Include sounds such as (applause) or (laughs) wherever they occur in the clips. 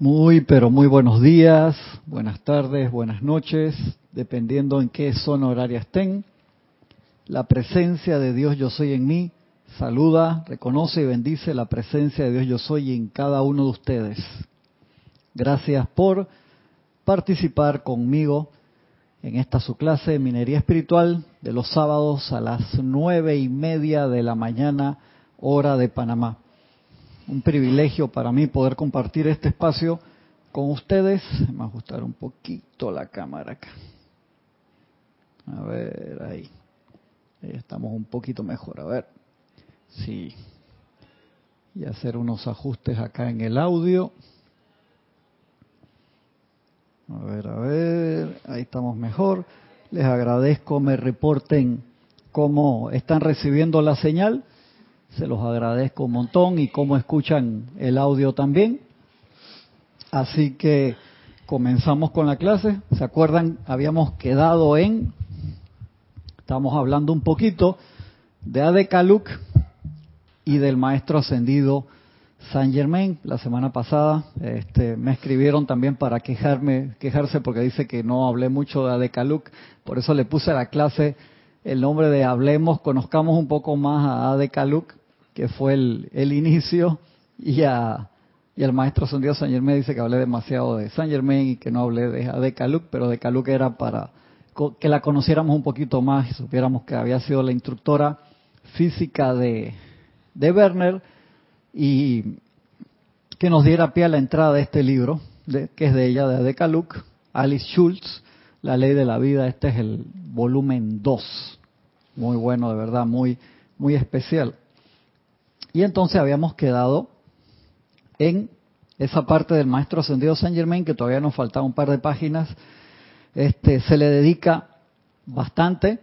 Muy, pero muy buenos días, buenas tardes, buenas noches, dependiendo en qué zona horaria estén. La presencia de Dios yo soy en mí saluda, reconoce y bendice la presencia de Dios yo soy en cada uno de ustedes. Gracias por participar conmigo en esta su clase de minería espiritual de los sábados a las nueve y media de la mañana, hora de Panamá un privilegio para mí poder compartir este espacio con ustedes. A ajustar un poquito la cámara acá. A ver, ahí. ahí. estamos un poquito mejor. A ver. Sí. Y hacer unos ajustes acá en el audio. A ver, a ver. Ahí estamos mejor. Les agradezco me reporten cómo están recibiendo la señal se los agradezco un montón y cómo escuchan el audio también. Así que comenzamos con la clase. ¿Se acuerdan? Habíamos quedado en, estamos hablando un poquito de Adekaluk y del maestro ascendido Saint Germain. La semana pasada este, me escribieron también para quejarme, quejarse porque dice que no hablé mucho de Adekaluk. Por eso le puse a la clase el nombre de Hablemos, conozcamos un poco más a Adekaluk que fue el, inicio, y, a, y el maestro Santiago San Germain dice que hablé demasiado de San Germain y que no hablé de, de Caluc, pero de Caluc era para que la conociéramos un poquito más y supiéramos que había sido la instructora física de, de Werner y que nos diera pie a la entrada de este libro, de, que es de ella, de Caluc, Alice Schultz, La Ley de la Vida. Este es el volumen 2. Muy bueno, de verdad, muy, muy especial. Y entonces habíamos quedado en esa parte del maestro ascendido Saint Germain, que todavía nos faltaba un par de páginas. Este, se le dedica bastante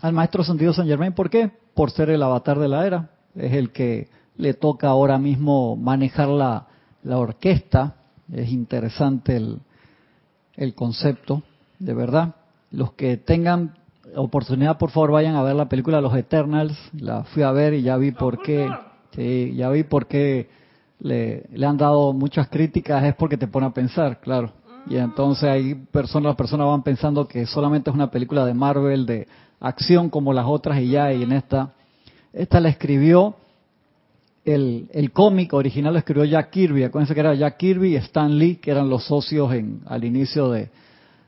al maestro ascendido Saint Germain. ¿Por qué? Por ser el avatar de la era. Es el que le toca ahora mismo manejar la, la orquesta. Es interesante el, el concepto, de verdad. Los que tengan oportunidad, por favor, vayan a ver la película Los Eternals. La fui a ver y ya vi por qué, sí, ya vi por qué le, le han dado muchas críticas. Es porque te pone a pensar, claro. Y entonces ahí personas, las personas van pensando que solamente es una película de Marvel, de acción como las otras y ya. Y en esta, esta la escribió el, el cómic original lo escribió Jack Kirby. Acuérdense que era Jack Kirby y Stan Lee, que eran los socios en, al inicio de,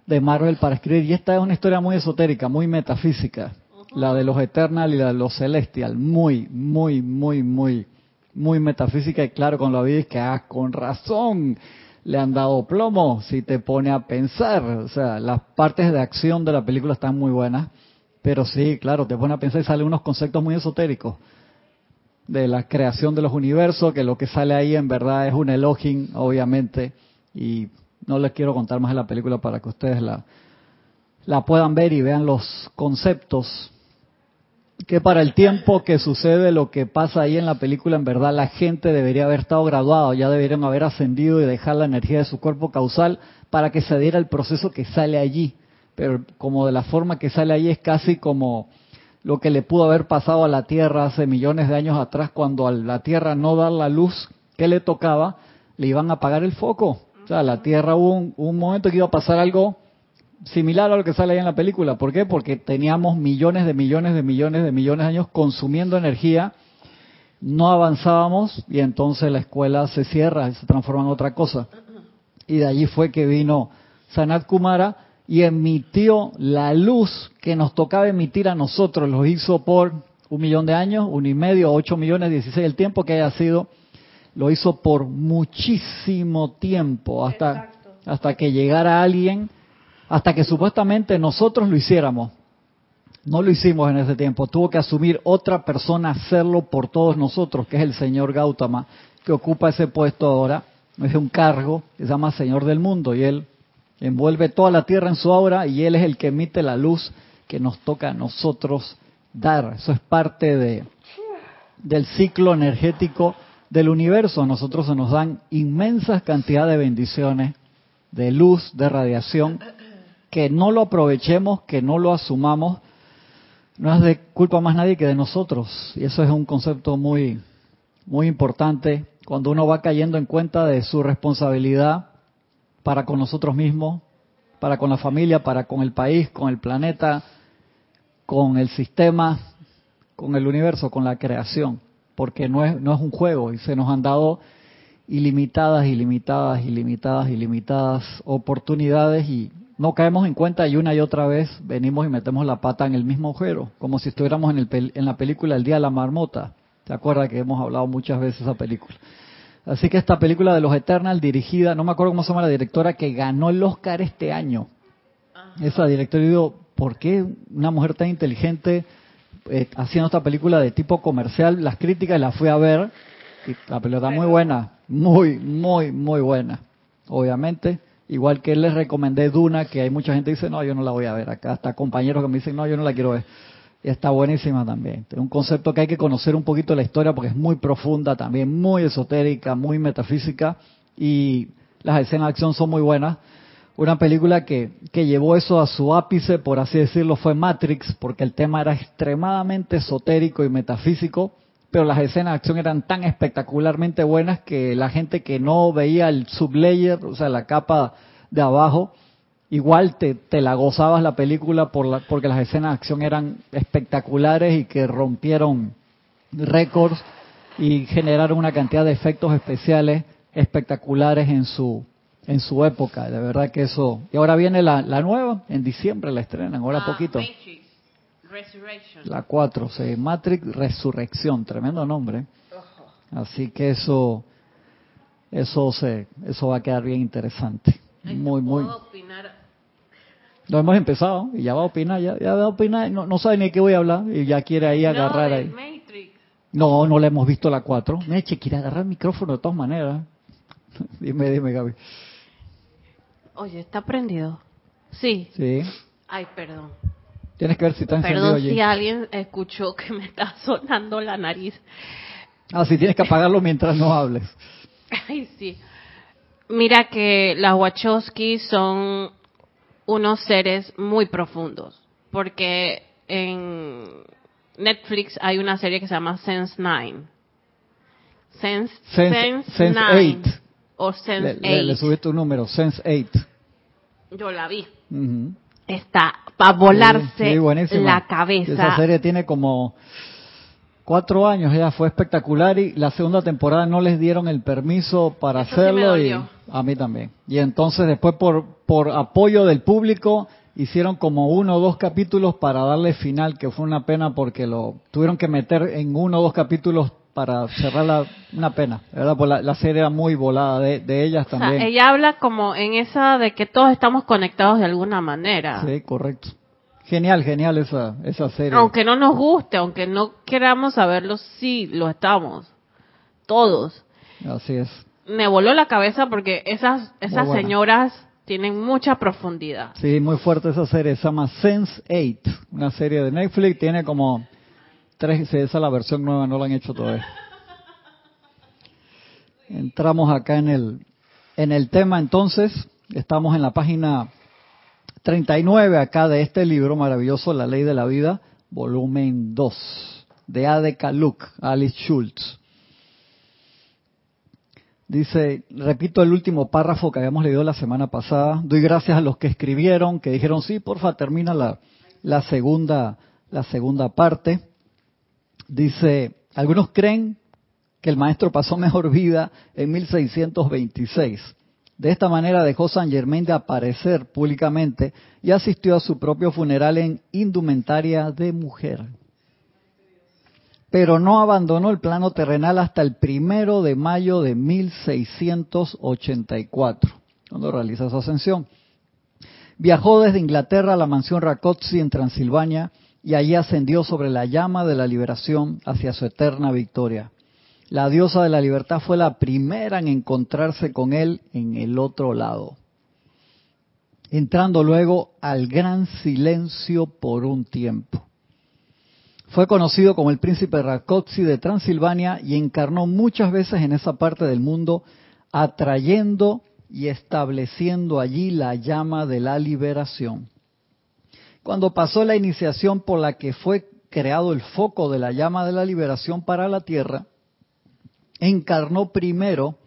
de Marvel para escribir. Y esta es una historia muy esotérica, muy metafísica. La de los Eternal y la de los Celestial. Muy, muy, muy, muy, muy metafísica. Y claro, con la vida es que, ah, con razón le han dado plomo si te pone a pensar. O sea, las partes de acción de la película están muy buenas. Pero sí, claro, te pone a pensar y salen unos conceptos muy esotéricos de la creación de los universos, que lo que sale ahí en verdad es un Elohim, obviamente, y no les quiero contar más de la película para que ustedes la, la puedan ver y vean los conceptos. Que para el tiempo que sucede lo que pasa ahí en la película, en verdad la gente debería haber estado graduado, ya deberían haber ascendido y dejar la energía de su cuerpo causal para que se diera el proceso que sale allí. Pero como de la forma que sale allí es casi como lo que le pudo haber pasado a la Tierra hace millones de años atrás, cuando a la Tierra no dar la luz que le tocaba, le iban a apagar el foco o sea, la Tierra hubo un, momento que iba a pasar algo similar a lo que sale ahí en la película. ¿Por qué? Porque teníamos millones de millones de millones de millones de años consumiendo energía, no avanzábamos y entonces la escuela se cierra se transforma en otra cosa. Y de allí fue que vino Sanat Kumara y emitió la luz que nos tocaba emitir a nosotros. Lo hizo por un millón de años, un y medio, ocho millones, dieciséis, el tiempo que haya sido lo hizo por muchísimo tiempo, hasta, hasta que llegara alguien, hasta que supuestamente nosotros lo hiciéramos. No lo hicimos en ese tiempo, tuvo que asumir otra persona hacerlo por todos nosotros, que es el señor Gautama, que ocupa ese puesto ahora, es un cargo que se llama Señor del Mundo, y él envuelve toda la tierra en su obra y él es el que emite la luz que nos toca a nosotros dar. Eso es parte de, del ciclo energético del universo a nosotros se nos dan inmensas cantidades de bendiciones, de luz, de radiación, que no lo aprovechemos, que no lo asumamos, no es de culpa más nadie que de nosotros. Y eso es un concepto muy, muy importante. Cuando uno va cayendo en cuenta de su responsabilidad para con nosotros mismos, para con la familia, para con el país, con el planeta, con el sistema, con el universo, con la creación, porque no es, no es un juego y se nos han dado ilimitadas, ilimitadas, ilimitadas, ilimitadas oportunidades y no caemos en cuenta y una y otra vez venimos y metemos la pata en el mismo agujero, como si estuviéramos en, el, en la película El Día de la Marmota. ¿Se acuerda que hemos hablado muchas veces de esa película? Así que esta película de los Eternal, dirigida, no me acuerdo cómo se llama la directora, que ganó el Oscar este año. Esa directora, digo, ¿por qué una mujer tan inteligente eh, haciendo esta película de tipo comercial? Las críticas las fui a ver y la está muy buena, muy, muy, muy buena. Obviamente, igual que les recomendé Duna, que hay mucha gente que dice, no, yo no la voy a ver. Acá hasta compañeros que me dicen, no, yo no la quiero ver. Y está buenísima también. Es un concepto que hay que conocer un poquito la historia porque es muy profunda también, muy esotérica, muy metafísica y las escenas de acción son muy buenas. Una película que, que llevó eso a su ápice, por así decirlo, fue Matrix, porque el tema era extremadamente esotérico y metafísico, pero las escenas de acción eran tan espectacularmente buenas que la gente que no veía el sublayer, o sea, la capa de abajo, igual te, te la gozabas la película por la, porque las escenas de acción eran espectaculares y que rompieron récords y generaron una cantidad de efectos especiales espectaculares en su en su época. De verdad que eso. Y ahora viene la, la nueva, en diciembre la estrenan, ahora ah, poquito. Matrix Resurrection. La 4, sí, Matrix Resurrección, tremendo nombre. Así que eso eso se eso va a quedar bien interesante. Muy, muy. Lo hemos empezado y ya va a opinar, ya, ya va a opinar, no, no sabe ni de qué voy a hablar y ya quiere ahí agarrar ahí. No, no le hemos visto la 4. Meche, quiere agarrar el micrófono de todas maneras. (laughs) dime, dime, Gaby. Oye, ¿está prendido? Sí. Sí. Ay, perdón. Tienes que ver si está encendido Perdón si alguien escuchó que me está (laughs) sonando la nariz. Ah, sí, tienes que apagarlo mientras no hables. (laughs) Ay, sí. Mira que las Wachowski son unos seres muy profundos, porque en Netflix hay una serie que se llama Sense 9. Sense, Sense, Sense 8. O Sense 8. Le, subiste un número, Sense 8. Yo la vi. Está para volarse la cabeza. Esa serie tiene como cuatro años ya fue espectacular y la segunda temporada no les dieron el permiso para hacerlo y a mí también. Y entonces después por, por apoyo del público hicieron como uno o dos capítulos para darle final, que fue una pena porque lo tuvieron que meter en uno o dos capítulos para cerrar la, una pena, ¿verdad? Pues la, serie era muy volada de, de ellas también. ella habla como en esa de que todos estamos conectados de alguna manera. Sí, correcto. Genial, genial esa, esa serie. Aunque no nos guste, aunque no queramos saberlo, sí, lo estamos. Todos. Así es. Me voló la cabeza porque esas, esas señoras tienen mucha profundidad. Sí, muy fuerte esa serie. Se llama Sense 8, una serie de Netflix. Tiene como tres, esa es la versión nueva, no la han hecho todavía. Entramos acá en el, en el tema entonces. Estamos en la página 39 acá de este libro maravilloso, La Ley de la Vida, volumen 2, de Ade Kaluk, Alice Schultz. Dice, repito el último párrafo que habíamos leído la semana pasada. Doy gracias a los que escribieron, que dijeron, sí, porfa, termina la, la segunda, la segunda parte. Dice, algunos creen que el maestro pasó mejor vida en 1626 de esta manera dejó San Germain de aparecer públicamente y asistió a su propio funeral en indumentaria de mujer. Pero no abandonó el plano terrenal hasta el primero de mayo de 1684, cuando realiza su ascensión. Viajó desde Inglaterra a la mansión Rakotsi en Transilvania y allí ascendió sobre la llama de la liberación hacia su eterna victoria. La diosa de la libertad fue la primera en encontrarse con él en el otro lado, entrando luego al gran silencio por un tiempo. Fue conocido como el príncipe Rakotsi de Transilvania y encarnó muchas veces en esa parte del mundo, atrayendo y estableciendo allí la llama de la liberación. Cuando pasó la iniciación por la que fue creado el foco de la llama de la liberación para la tierra, encarnó primero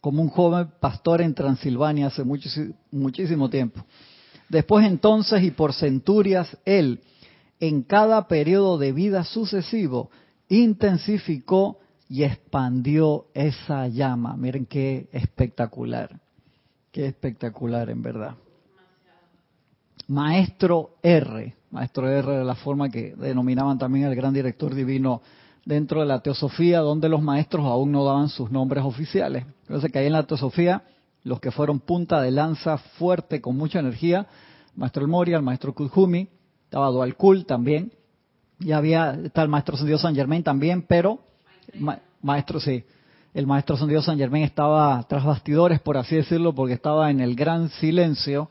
como un joven pastor en Transilvania hace muchísimo tiempo. Después entonces y por centurias, él, en cada periodo de vida sucesivo, intensificó y expandió esa llama. Miren qué espectacular, qué espectacular en verdad. Maestro R, Maestro R de la forma que denominaban también al gran director divino dentro de la teosofía, donde los maestros aún no daban sus nombres oficiales. Entonces que ahí en la teosofía, los que fueron punta de lanza fuerte, con mucha energía, Maestro El Moria, el Maestro Kujumi, estaba Dual Kul también, y había, está el Maestro Sendido San Germain también, pero, Maestro, sí, el Maestro Sendido San Germain estaba tras bastidores, por así decirlo, porque estaba en el gran silencio,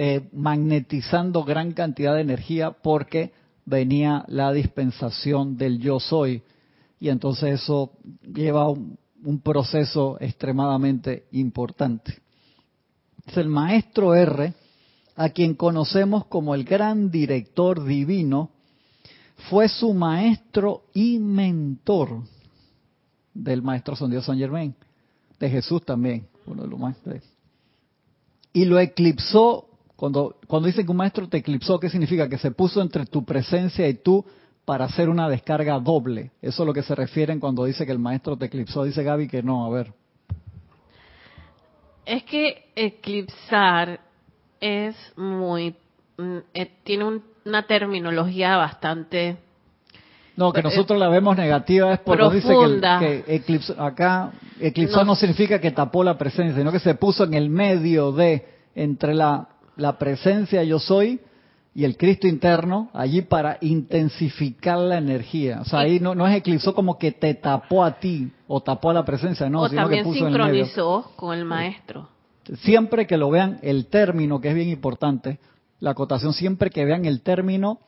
eh, magnetizando gran cantidad de energía, porque venía la dispensación del yo soy. Y entonces eso lleva un, proceso extremadamente importante. Es el maestro R, a quien conocemos como el gran director divino, fue su maestro y mentor del maestro San Dios San Germain, de Jesús también, uno de los maestros. Y lo eclipsó cuando, cuando dicen que un maestro te eclipsó, ¿qué significa? Que se puso entre tu presencia y tú para hacer una descarga doble. Eso es lo que se refieren cuando dice que el maestro te eclipsó. Dice Gaby que no, a ver. Es que eclipsar es muy... Mm, eh, tiene una terminología bastante... No, que nosotros la vemos negativa es porque dice que, eclipsó, acá eclipsó no significa que tapó la presencia, sino que se puso en el medio de, entre la la presencia yo soy y el Cristo interno allí para intensificar la energía. O sea, ahí no, no es eclipsó como que te tapó a ti o tapó a la presencia, no, o sino también que puso sincronizó con el maestro. Siempre que lo vean, el término, que es bien importante, la acotación, siempre que vean el término,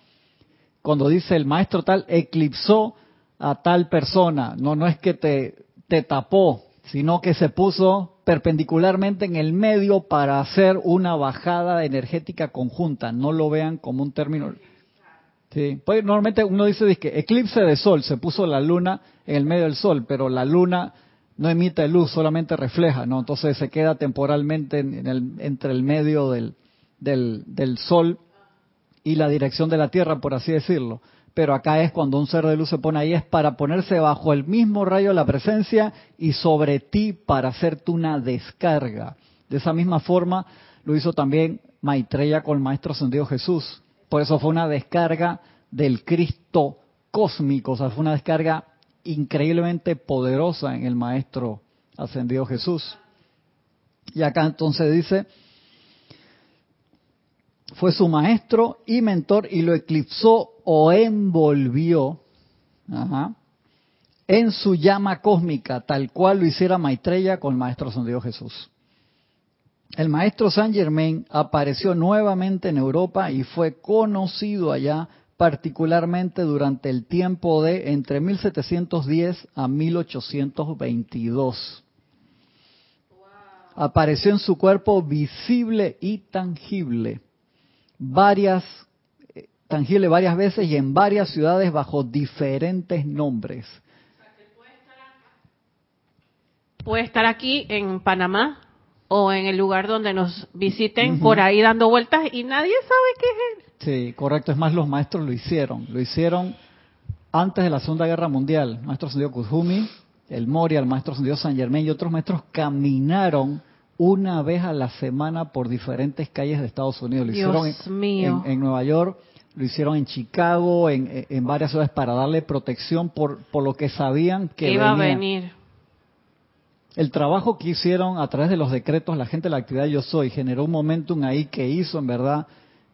cuando dice el maestro tal, eclipsó a tal persona, no, no es que te, te tapó, sino que se puso perpendicularmente en el medio para hacer una bajada energética conjunta. No lo vean como un término. Sí. Pues normalmente uno dice que eclipse de sol, se puso la luna en el medio del sol, pero la luna no emite luz, solamente refleja, ¿no? Entonces se queda temporalmente en el, entre el medio del, del, del sol y la dirección de la Tierra, por así decirlo pero acá es cuando un ser de luz se pone ahí, es para ponerse bajo el mismo rayo de la presencia y sobre ti para hacerte una descarga. De esa misma forma lo hizo también Maitreya con el Maestro Ascendido Jesús. Por eso fue una descarga del Cristo cósmico, o sea, fue una descarga increíblemente poderosa en el Maestro Ascendido Jesús. Y acá entonces dice, fue su maestro y mentor y lo eclipsó o envolvió en su llama cósmica, tal cual lo hiciera Maitreya con el Maestro San Dios Jesús. El Maestro San Germain apareció nuevamente en Europa y fue conocido allá particularmente durante el tiempo de entre 1710 a 1822. Apareció en su cuerpo visible y tangible varias, tangible varias veces y en varias ciudades bajo diferentes nombres. Puede estar aquí en Panamá o en el lugar donde nos visiten por ahí dando vueltas y nadie sabe qué es él. Sí, correcto. Es más, los maestros lo hicieron. Lo hicieron antes de la Segunda Guerra Mundial. Maestro Sendido Kuzumi, el Moria, el maestro Sendido San Germain y otros maestros caminaron una vez a la semana por diferentes calles de Estados Unidos. Lo hicieron en, Nueva York, lo hicieron en Chicago, en, varias ciudades para darle protección por, por lo que sabían que iba a venir. El trabajo que hicieron a través de los decretos, la gente de la actividad Yo Soy, generó un momentum ahí que hizo, en verdad,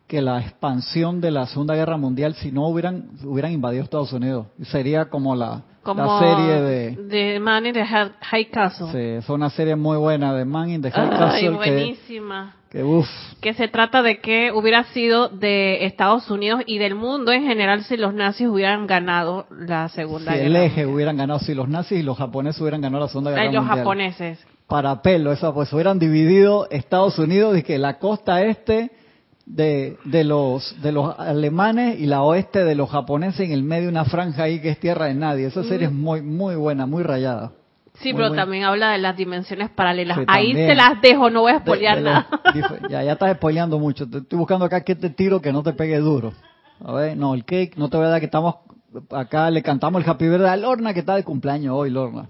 que la expansión de la Segunda Guerra Mundial, si no hubieran, hubieran invadido Estados Unidos, sería como la, la serie de... De Man in the High Castle. Sí, fue una serie muy buena de Man in the High Castle. buenísima. Que, uf. que se trata de que hubiera sido de Estados Unidos y del mundo en general si los nazis hubieran ganado la Segunda si Guerra el eje hubieran ganado, si los nazis y los japoneses hubieran ganado la Segunda Guerra Mundial. Los japoneses. Para pelo, eso, pues hubieran dividido Estados Unidos y que la costa este de, de, los, de los alemanes y la oeste de los japoneses en el medio de una franja ahí que es tierra de nadie. Esa serie es muy, muy buena, muy rayada. Sí, Muy, pero también habla de las dimensiones paralelas. Sí, Ahí también. te las dejo, no voy a los nada. ya, ya estás spoileando mucho. Te- Estoy buscando acá que te tiro que no te pegue duro. A ver, no, el cake, no te voy a dar que estamos acá, le cantamos el happy birthday a Lorna que está de cumpleaños hoy, Lorna.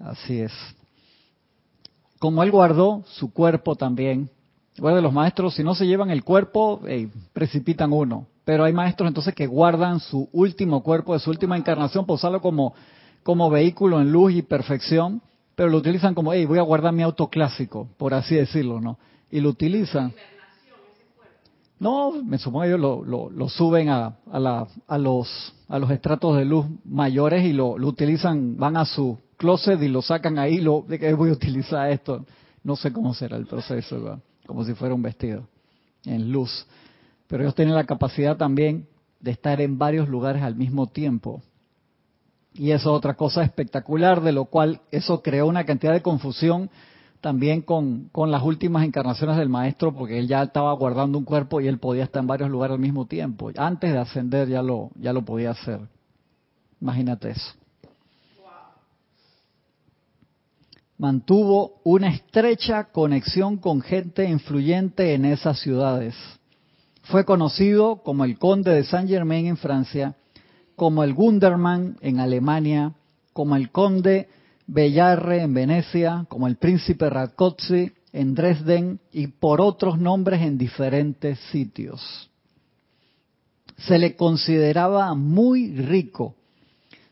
Así es. Como él guardó su cuerpo también. Los maestros, si no se llevan el cuerpo, ey, precipitan uno. Pero hay maestros entonces que guardan su último cuerpo de su última encarnación para usarlo como, como vehículo en luz y perfección, pero lo utilizan como, hey, voy a guardar mi auto clásico, por así decirlo, ¿no? Y lo utilizan. No, me supongo ellos lo, lo, lo suben a, a, la, a, los, a los estratos de luz mayores y lo, lo utilizan, van a su closet y lo sacan ahí, lo, de que voy a utilizar esto. No sé cómo será el proceso, ¿verdad? Como si fuera un vestido, en luz. Pero ellos tienen la capacidad también de estar en varios lugares al mismo tiempo. Y eso es otra cosa espectacular, de lo cual eso creó una cantidad de confusión también con, con las últimas encarnaciones del maestro, porque él ya estaba guardando un cuerpo y él podía estar en varios lugares al mismo tiempo. Antes de ascender ya lo, ya lo podía hacer. Imagínate eso. Mantuvo una estrecha conexión con gente influyente en esas ciudades. Fue conocido como el conde de Saint Germain en Francia, como el Gundermann en Alemania, como el conde Bellarre en Venecia, como el príncipe Rákóczi en Dresden y por otros nombres en diferentes sitios. Se le consideraba muy rico,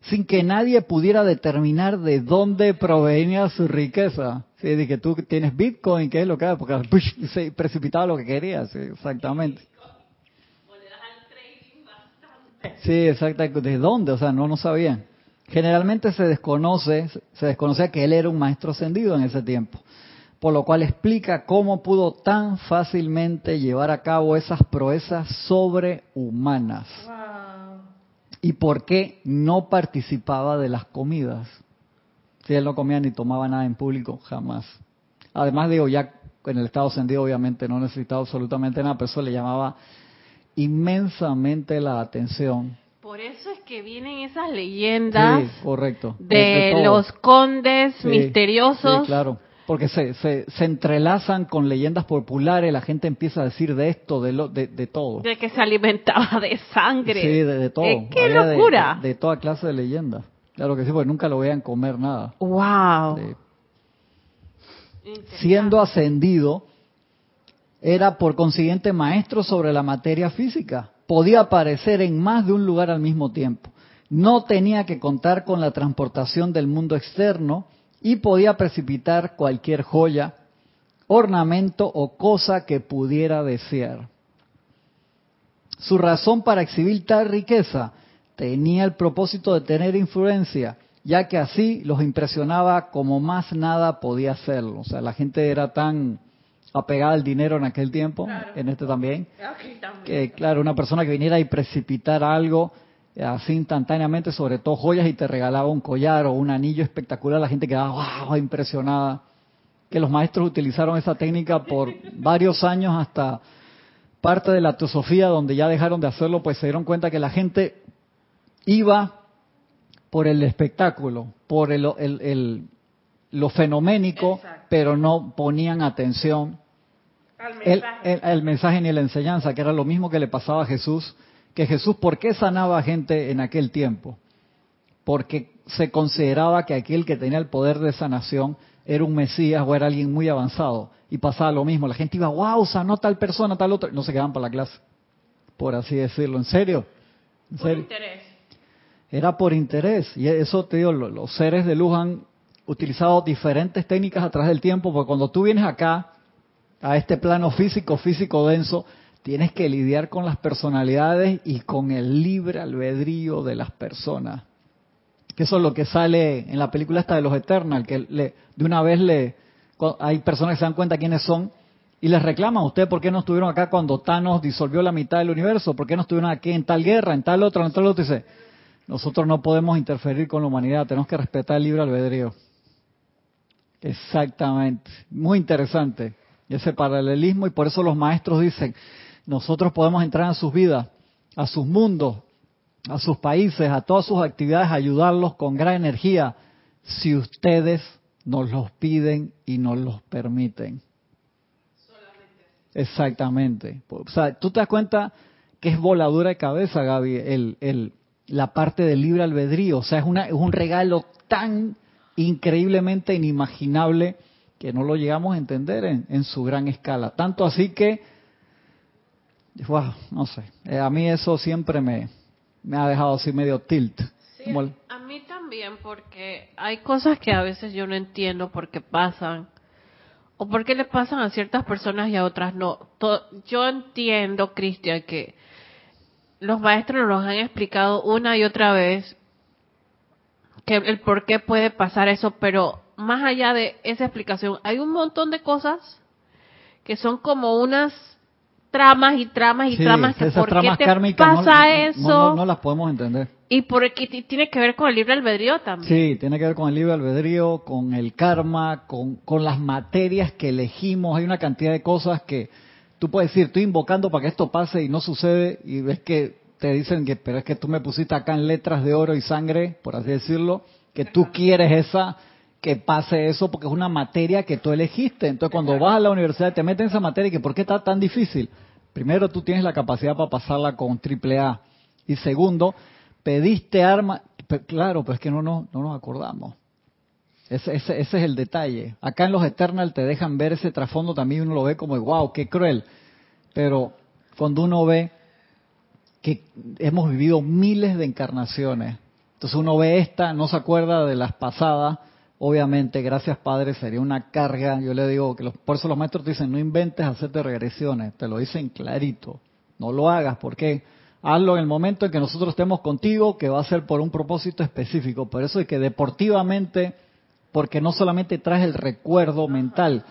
sin que nadie pudiera determinar de dónde provenía su riqueza. Sí, de que tú tienes Bitcoin, ¿qué es lo que es? Porque (laughs) se precipitaba lo que quería, sí, exactamente. Sí, exacto. ¿De dónde? O sea, no, no sabían. Generalmente se desconoce, se desconocía que él era un maestro ascendido en ese tiempo, por lo cual explica cómo pudo tan fácilmente llevar a cabo esas proezas sobrehumanas y por qué no participaba de las comidas. Si él no comía ni tomaba nada en público, jamás. Además, digo, ya en el estado ascendido obviamente no necesitaba absolutamente nada, pero eso le llamaba inmensamente la atención. Por eso es que vienen esas leyendas Sí, correcto. de, los condes Sí, misteriosos. Sí, claro. Porque se, se, se entrelazan con leyendas populares, la gente empieza a decir de esto, de, lo, de, de todo. De que se alimentaba de sangre. Sí, de, de todo. Eh, ¡Qué Había locura! De, de toda clase de leyendas. Claro que sí, porque nunca lo vean comer nada. ¡Wow! Sí. Siendo ascendido, era por consiguiente maestro sobre la materia física. Podía aparecer en más de un lugar al mismo tiempo. No tenía que contar con la transportación del mundo externo y podía precipitar cualquier joya, ornamento o cosa que pudiera desear. Su razón para exhibir tal riqueza tenía el propósito de tener influencia, ya que así los impresionaba como más nada podía hacerlo. O sea, la gente era tan apegada al dinero en aquel tiempo, en este también, que claro, una persona que viniera y precipitara algo así instantáneamente, sobre todo joyas, y te regalaba un collar o un anillo espectacular, la gente quedaba wow, impresionada. Que los maestros utilizaron esa técnica por (laughs) varios años hasta parte de la teosofía, donde ya dejaron de hacerlo, pues se dieron cuenta que la gente iba por el espectáculo, por el, el- el- lo fenoménico, Exacto. pero no ponían atención el, el- el mensaje ni la enseñanza, que era lo mismo que le pasaba a Jesús, que Jesús, ¿por qué sanaba gente en aquel tiempo? Porque se consideraba que aquel que tenía el poder de sanación era un Mesías o era alguien muy avanzado. Y pasaba lo mismo, la gente iba, wow, sanó tal persona, tal otra, no se quedaban para la clase, por así decirlo, ¿en serio? ¿En Por interés. Era por interés. Y eso te digo, lo- los seres de luz han utilizado diferentes técnicas a través del tiempo, porque cuando tú vienes acá, a este plano físico, físico denso, tienes que lidiar con las personalidades y con el libre albedrío de las personas. Que eso es lo que sale en la película esta de los Eternal, que le, de una vez le hay personas que se dan cuenta quiénes son y les reclaman, ¿ustedes por qué no estuvieron acá cuando Thanos disolvió la mitad del universo? ¿Por qué no estuvieron aquí en tal guerra, en tal otra, en tal otro? Y dice, nosotros no podemos interferir con la humanidad, tenemos que respetar el libre albedrío. Exactamente, muy interesante ese paralelismo y por eso los maestros dicen, nosotros podemos entrar a sus vidas, a sus mundos, a sus países, a todas sus actividades, ayudarlos con gran energía, si ustedes nos los piden y nos los permiten. Exactamente. O sea, tú te das cuenta que es voladura de cabeza, Gaby, el, el, la parte del libre albedrío. O sea, es, una, es un regalo tan increíblemente inimaginable que no lo llegamos a entender en, en su gran escala. Tanto así que, wow, no sé, eh, a mí eso siempre me, me ha dejado así medio tilt. a mí también, porque hay cosas que a veces yo no entiendo por qué pasan o por qué le pasan a ciertas personas y a otras no. yo entiendo, Cristian, que los maestros nos han explicado una y otra vez que el por qué puede pasar eso, pero más allá de esa explicación, hay un montón de cosas que son como unas tramas y tramas y tramas que por qué te pasa eso. no, las podemos entender. Y porque tiene que ver con el libre albedrío también. Sí tiene que ver con el libre albedrío con el karma con, con las materias que elegimos. Hay una cantidad de cosas que tú puedes decir estoy invocando para que esto pase y no sucede y ves que te dicen que pero es que tú me pusiste acá en letras de oro y sangre por así decirlo que tú quieres esa que pase eso porque es una materia que tú elegiste. Entonces, cuando vas a la universidad te meten esa materia y que ¿por qué está tan difícil? Primero, tú tienes la capacidad para pasarla con triple A. Y segundo, pediste arma. Claro, pero es que no, no, no nos acordamos. Ese, ese, ese, es el detalle. Acá en los Eternal te dejan ver ese trasfondo también, uno lo ve como, wow, qué cruel. Pero cuando uno ve que hemos vivido miles de encarnaciones, entonces uno ve esta, no se acuerda de las pasadas, obviamente, gracias Padre, sería una carga. Yo le digo que los, por eso los maestros te dicen, no inventes hacerte regresiones, te lo dicen clarito, no lo hagas, porque hazlo en el momento en que nosotros estemos contigo, que va a ser por un propósito específico. Por eso es que deportivamente, porque no solamente traes el recuerdo mental,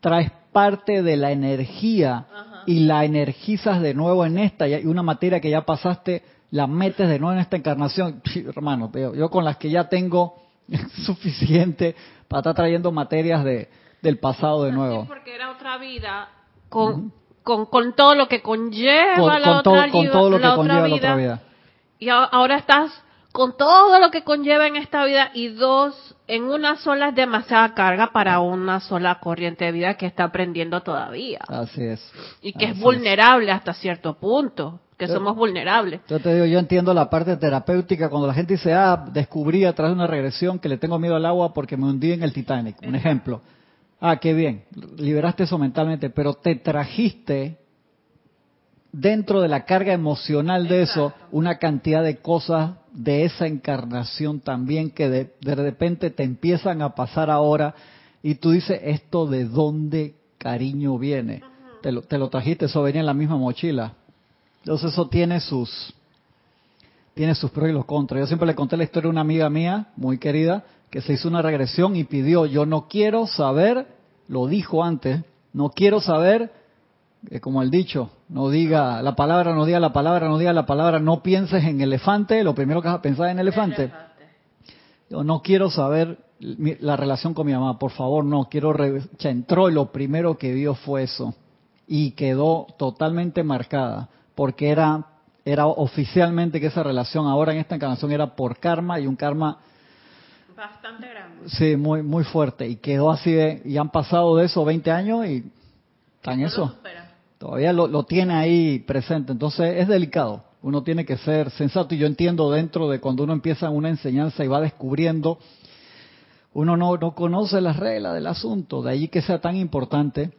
traes parte de la energía y la energizas de nuevo en esta, y una materia que ya pasaste, la metes de nuevo en esta encarnación. hermano, yo con las que ya tengo (laughs) suficiente para estar trayendo materias de, del pasado de nuevo. Sí, porque era otra vida con, con, con, todo lo que conlleva la, otra, con todo lo que conlleva la otra vida. Y ahora estás con todo lo que conlleva en esta vida y dos, en una sola es demasiada carga para una sola corriente de vida que está aprendiendo todavía. Así es. Y que es vulnerable hasta cierto punto que somos vulnerables. Yo te digo, yo entiendo la parte terapéutica cuando la gente dice, ah, descubrí a través de una regresión que le tengo miedo al agua porque me hundí en el Titanic. Un ejemplo. Ah, qué bien, liberaste eso mentalmente, pero te trajiste dentro de la carga emocional de eso una cantidad de cosas de esa encarnación también que de, de repente te empiezan a pasar ahora y tú dices, ¿esto de dónde cariño viene? Te lo, te lo trajiste, eso venía en la misma mochila entonces eso tiene sus, tiene sus pros y los contras. Yo siempre le conté la historia de una amiga mía, muy querida, que se hizo una regresión y pidió, yo no quiero saber, lo dijo antes, no quiero saber, eh, como el dicho, no diga la palabra, no diga la palabra, no diga la palabra, no pienses en elefante, lo primero que vas a pensar en elefante. Yo no quiero saber la relación con mi mamá, por favor, no, quiero... entró y lo primero que vio fue eso. Y quedó totalmente marcada porque era, era oficialmente que esa relación ahora en esta encarnación era por karma y un karma bastante grande. Sí, muy muy fuerte y quedó así de, y han pasado de eso 20 años y están eso. Todavía lo, lo tiene ahí presente, entonces es delicado. Uno tiene que ser sensato y yo entiendo dentro de cuando uno empieza una enseñanza y va descubriendo, uno no, no conoce las reglas del asunto, de allí que sea tan importante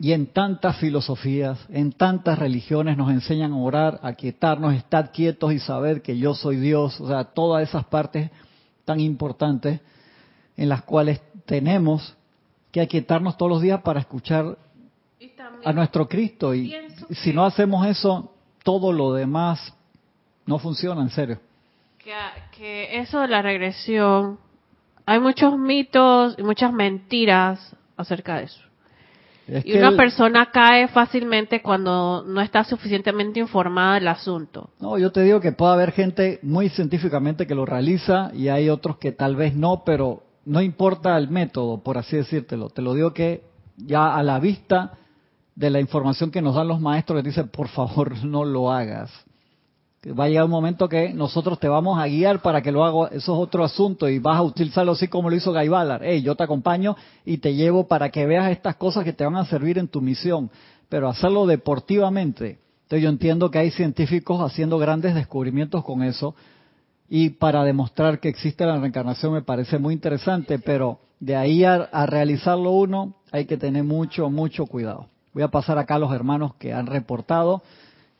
y en tantas filosofías, en tantas religiones nos enseñan a orar, a quietarnos, estar quietos y saber que yo soy Dios. O sea, todas esas partes tan importantes en las cuales tenemos que aquietarnos todos los días para escuchar a nuestro Cristo. Y si no hacemos eso, todo lo demás no funciona, en serio. Que, que eso de la regresión, hay muchos mitos y muchas mentiras acerca de eso y una persona cae fácilmente cuando no está suficientemente informada del asunto. No, yo te digo que puede haber gente muy científicamente que lo realiza y hay otros que tal vez no, pero no importa el método, por así decírtelo. Te lo digo que ya a la vista de la información que nos dan los maestros, les dice, por favor, (laughs) no lo hagas. Va a llegar un momento que nosotros te vamos a guiar para que lo haga, eso es otro asunto, y vas a utilizarlo así como lo hizo Guy Ballard. Yo te acompaño y te llevo para que veas estas cosas que te van a servir en tu misión, pero hacerlo deportivamente. Entonces yo entiendo que hay científicos haciendo grandes descubrimientos con eso, y para demostrar que existe la reencarnación me parece muy interesante, pero de ahí a, a realizarlo uno hay que tener mucho, mucho cuidado. Voy a pasar acá a los hermanos que han reportado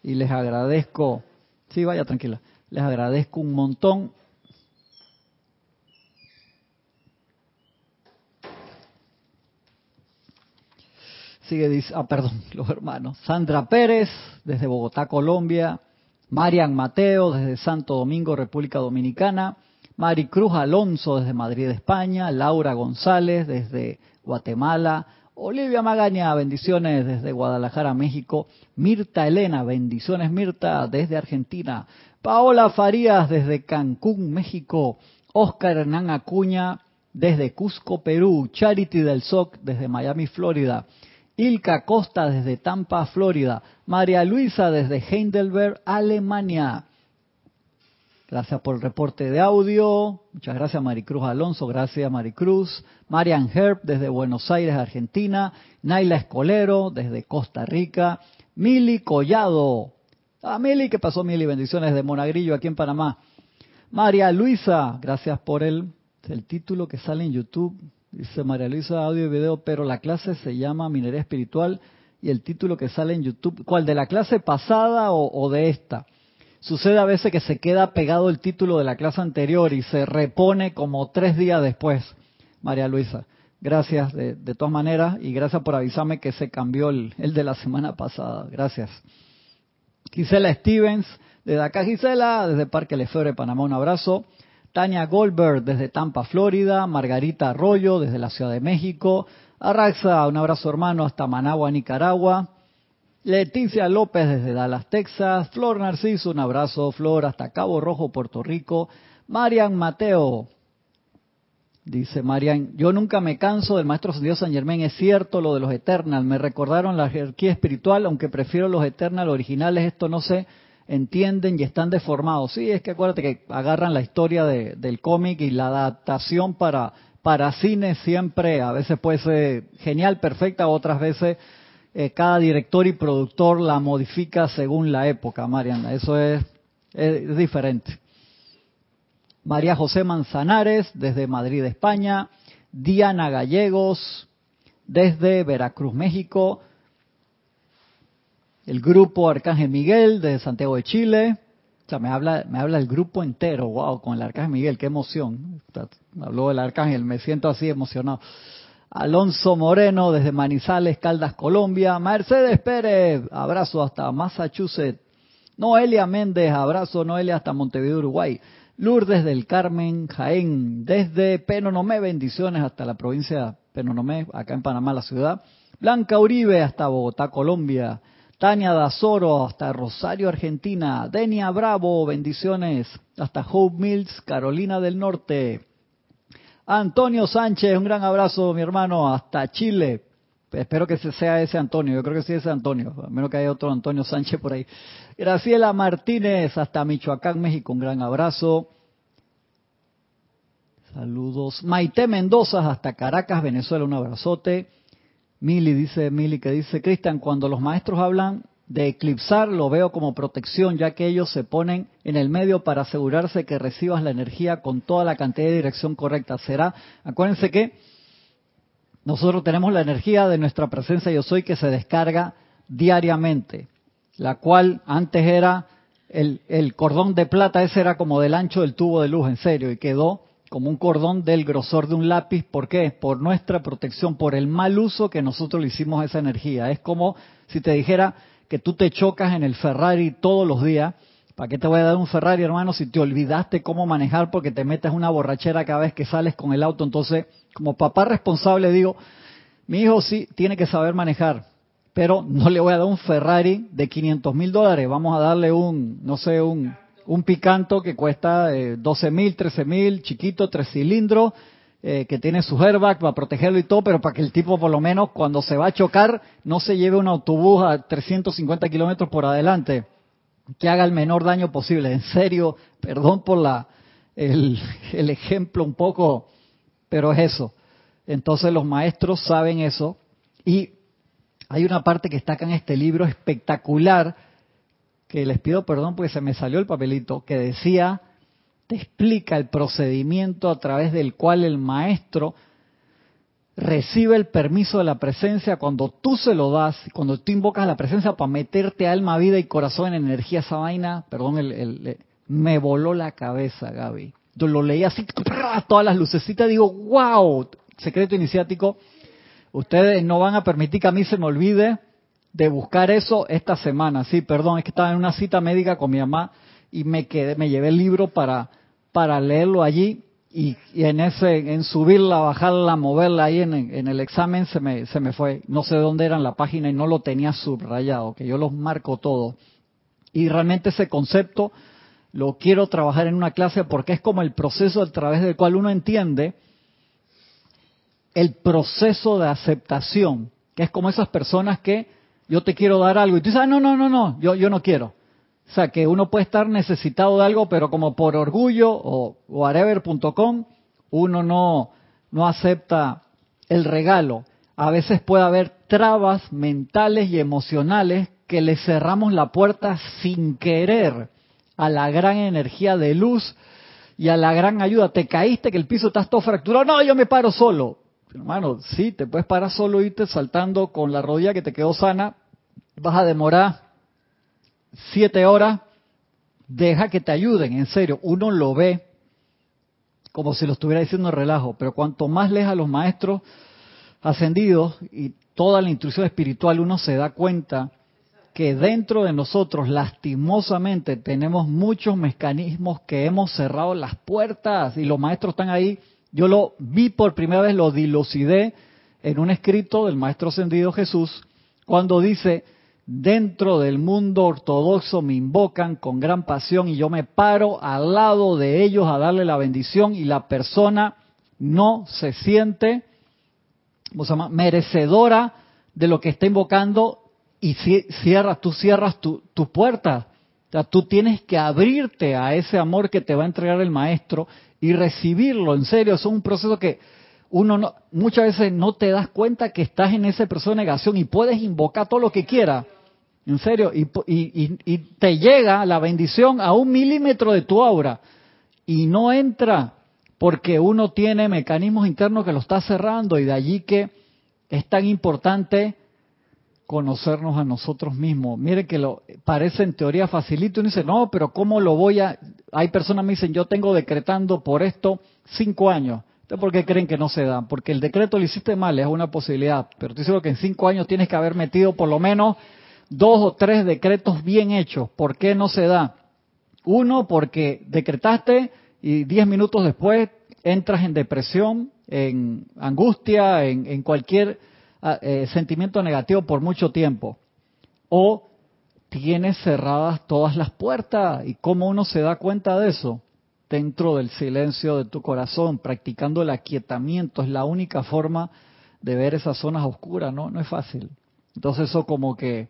y les agradezco Sí, vaya tranquila. Les agradezco un montón. Sigue, dice, ah, perdón, (laughs) los hermanos. Sandra Pérez, desde Bogotá, Colombia. Marian Mateo, desde Santo Domingo, República Dominicana. Mari Cruz Alonso, desde Madrid, España. Laura González, desde Guatemala. Olivia Magaña, bendiciones desde Guadalajara, México. Mirta Elena, bendiciones Mirta desde Argentina. Paola Farías desde Cancún, México. Oscar Hernán Acuña desde Cusco, Perú. Charity del SOC desde Miami, Florida. Ilka Costa desde Tampa, Florida. María Luisa desde Heidelberg, Alemania. Gracias por el reporte de audio. Muchas gracias Maricruz Alonso. Gracias Maricruz. Marian Herb desde Buenos Aires, Argentina. Naila Escolero desde Costa Rica. Mili Collado. Ah, Mili, ¿qué pasó Mili? Bendiciones de Monagrillo aquí en Panamá. María Luisa, gracias por el, el título que sale en YouTube. Dice María Luisa, audio y video, pero la clase se llama Minería Espiritual y el título que sale en YouTube, ¿cuál? ¿De la clase pasada o, o de esta? Sucede a veces que se queda pegado el título de la clase anterior y se repone como tres días después, María Luisa. Gracias de, todas maneras y gracias por avisarme que se cambió el, el, de la semana pasada. Gracias. Gisela Stevens, desde acá Gisela, desde Parque Lefebvre, Panamá, un abrazo. Tania Goldberg, desde Tampa, Florida. Margarita Arroyo, desde la Ciudad de México. Arraxa, un abrazo hermano hasta Managua, Nicaragua. Leticia López desde Dallas, Texas. Flor Narciso, un abrazo, Flor, hasta Cabo Rojo, Puerto Rico. Marian Mateo, dice Marian, yo nunca me canso del Maestro Dios San Germán, es cierto lo de los Eternal, me recordaron la jerarquía espiritual, aunque prefiero los Eternal originales, esto no se entienden y están deformados. Sí, es que acuérdate que agarran la historia del cómic y la adaptación para, para cine siempre, a veces puede ser genial, perfecta, otras veces eh, cada director y productor la modifica según la época, Mariana. Eso es, es, diferente. María José Manzanares, desde Madrid, España. Diana Gallegos, desde Veracruz, México. El grupo Arcángel Miguel, desde Santiago de Chile. O sea, me habla, me habla el grupo entero, wow, con el Arcángel Miguel, qué emoción. Habló del Arcángel, me siento así emocionado. Alonso Moreno desde Manizales, Caldas, Colombia. Mercedes Pérez, abrazo hasta Massachusetts. Noelia Méndez, abrazo Noelia hasta Montevideo, Uruguay. Lourdes del Carmen, Jaén, desde Penonomé, bendiciones hasta la provincia Penonomé, acá en Panamá, la ciudad. Blanca Uribe hasta Bogotá, Colombia. Tania Dazoro hasta Rosario, Argentina. Denia Bravo, bendiciones hasta Hope Mills, Carolina del Norte. Antonio Sánchez, un gran abrazo, mi hermano, hasta Chile. Espero que sea ese Antonio, yo creo que sí es Antonio, a menos que haya otro Antonio Sánchez por ahí. Graciela Martínez, hasta Michoacán, México, un gran abrazo. Saludos. Maite Mendoza, hasta Caracas, Venezuela, un abrazote. Mili dice, Mili que dice, Cristian, cuando los maestros hablan de eclipsar lo veo como protección, ya que ellos se ponen en el medio para asegurarse que recibas la energía con toda la cantidad de dirección correcta. Será, acuérdense que nosotros tenemos la energía de nuestra presencia yo soy que se descarga diariamente, la cual antes era el, cordón de plata, ese era como del ancho del tubo de luz, en serio, y quedó como un cordón del grosor de un lápiz. ¿Por qué? Por nuestra protección, por el mal uso que nosotros le hicimos a esa energía. Es como si te dijera, que tú te chocas en el Ferrari todos los días. ¿Para qué te voy a dar un Ferrari, hermano, si te olvidaste cómo manejar porque te metes una borrachera cada vez que sales con el auto? Entonces, como papá responsable, digo, mi hijo sí tiene que saber manejar, pero no le voy a dar un Ferrari de 500 mil dólares. Vamos a darle un, no sé, un, un picanto que cuesta 12 eh, mil, 13 mil, chiquito, tres cilindros, eh, que tiene su airbag para protegerlo y todo, pero para que el tipo por lo menos cuando se va a chocar no se lleve un autobús a 350 kilómetros por adelante. que haga el menor daño posible. En serio, perdón por la el, (laughs) el ejemplo un poco, pero es eso. Entonces los maestros saben eso y hay una parte que está en este libro espectacular que les pido perdón porque se me salió el papelito que decía te explica el procedimiento a través del cual el maestro recibe el permiso de la presencia cuando tú se lo das, cuando tú invocas la presencia para meterte alma, vida y corazón en energía, esa vaina, perdón, el, me voló la cabeza, Gaby. Yo lo leí así, todas las lucecitas, digo, wow, secreto iniciático, ustedes no van a permitir que a mí se me olvide de buscar eso esta semana. Sí, perdón, es que estaba en una cita médica con mi mamá y me quedé, me llevé el libro para, para leerlo allí y, en ese en subirla, bajarla, moverla ahí en, en, el examen se me, se me fue. No sé dónde era en la página y no lo tenía subrayado, que yo los marco todo. Y realmente ese concepto lo quiero trabajar en una clase porque es como el proceso a través del cual uno entiende el proceso de aceptación, que es como esas personas que yo te quiero dar algo y tú dices, ah, no, no, no, no, yo, yo no quiero. O sea, que uno puede estar necesitado de algo, pero como por orgullo o whatever.com, uno no, no acepta el regalo. A veces puede haber trabas mentales y emocionales que le cerramos la puerta sin querer a la gran energía de luz y a la gran ayuda. Te caíste, que el piso está todo fracturado. No, yo me paro solo. Hermano, sí, te puedes parar solo irte saltando con la rodilla que te quedó sana. Vas a demorar siete horas, deja que te ayuden, en serio. Uno lo ve como si lo estuviera diciendo en relajo, pero cuanto más leja a los maestros ascendidos y toda la instrucción espiritual, uno se da cuenta que dentro de nosotros, lastimosamente, tenemos muchos mecanismos que hemos cerrado las puertas y los maestros están ahí. Yo lo vi por primera vez, lo dilucidé en un escrito del maestro ascendido Jesús, cuando dice, dentro del mundo ortodoxo me invocan con gran pasión y yo me paro al lado de ellos a darle la bendición y la persona no se siente merecedora de lo que está invocando y cierras, tú cierras tu, tu puerta. O sea, tú tienes que abrirte a ese amor que te va a entregar el maestro y recibirlo. En serio, es un proceso que uno no, muchas veces no te das cuenta que estás en ese proceso de negación y puedes invocar todo lo que quieras en serio, y, te llega la bendición a un milímetro de tu aura y no entra porque uno tiene mecanismos internos que lo está cerrando y de allí que es tan importante conocernos a nosotros mismos. Mire que lo parece en teoría facilito y uno dice, no, pero ¿cómo lo voy a...? Hay personas que me dicen, yo tengo decretando por esto cinco años. ¿Por qué creen que no se da? Porque el decreto lo hiciste mal, es una posibilidad, pero te digo que en cinco años tienes que haber metido por lo menos dos o tres decretos bien hechos. ¿Por qué no se da? Uno, porque decretaste y diez minutos después entras en depresión, en angustia, en, cualquier ah, eh, sentimiento negativo por mucho tiempo. O tienes cerradas todas las puertas. ¿Y cómo uno se da cuenta de eso? Dentro del silencio de tu corazón, practicando el aquietamiento. Es la única forma de ver esas zonas oscuras, ¿no? No es fácil. Entonces eso como que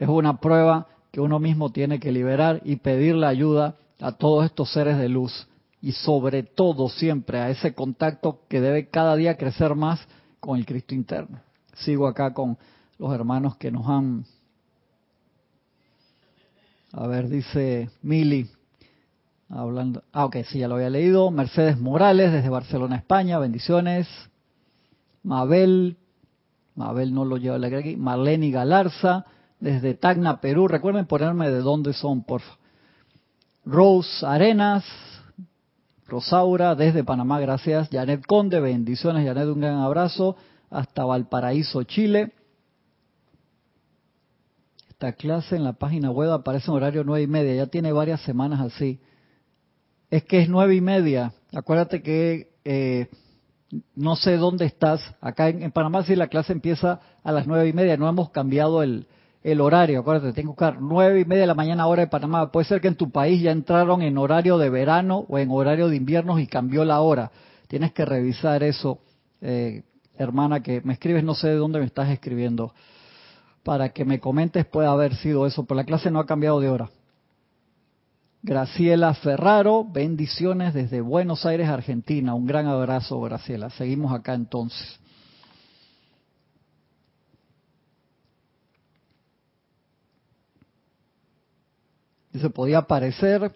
es una prueba que uno mismo tiene que liberar y pedirle ayuda a todos estos seres de luz y sobre todo siempre a ese contacto que debe cada día crecer más con el Cristo interno. Sigo acá con los hermanos que nos han... A ver, dice Mili, hablando... Ah, ok, sí, ya lo había leído. Mercedes Morales desde Barcelona, España, bendiciones. Mabel, Mabel no lo lleva la aquí. Marlene Galarza, desde Tacna, Perú. Recuerden ponerme de dónde son, por favor. Rose Arenas, Rosaura, desde Panamá, gracias. Janet Conde, bendiciones, Janet, un gran abrazo. Hasta Valparaíso, Chile. Esta clase en la página web aparece en horario nueve y media, ya tiene varias semanas así. Es que es nueve y media. Acuérdate que eh, no sé dónde estás. Acá en, en Panamá sí la clase empieza a las nueve y media. No hemos cambiado el, el horario, acuérdate, tengo que buscar nueve y media de la mañana hora de Panamá. Puede ser que en tu país ya entraron en horario de verano o en horario de invierno y cambió la hora. Tienes que revisar eso, eh, hermana, que me escribes, no sé de dónde me estás escribiendo, para que me comentes puede haber sido eso, pero la clase no ha cambiado de hora. Graciela Ferraro, bendiciones desde Buenos Aires, Argentina. Un gran abrazo, Graciela. Seguimos acá entonces. Se podía aparecer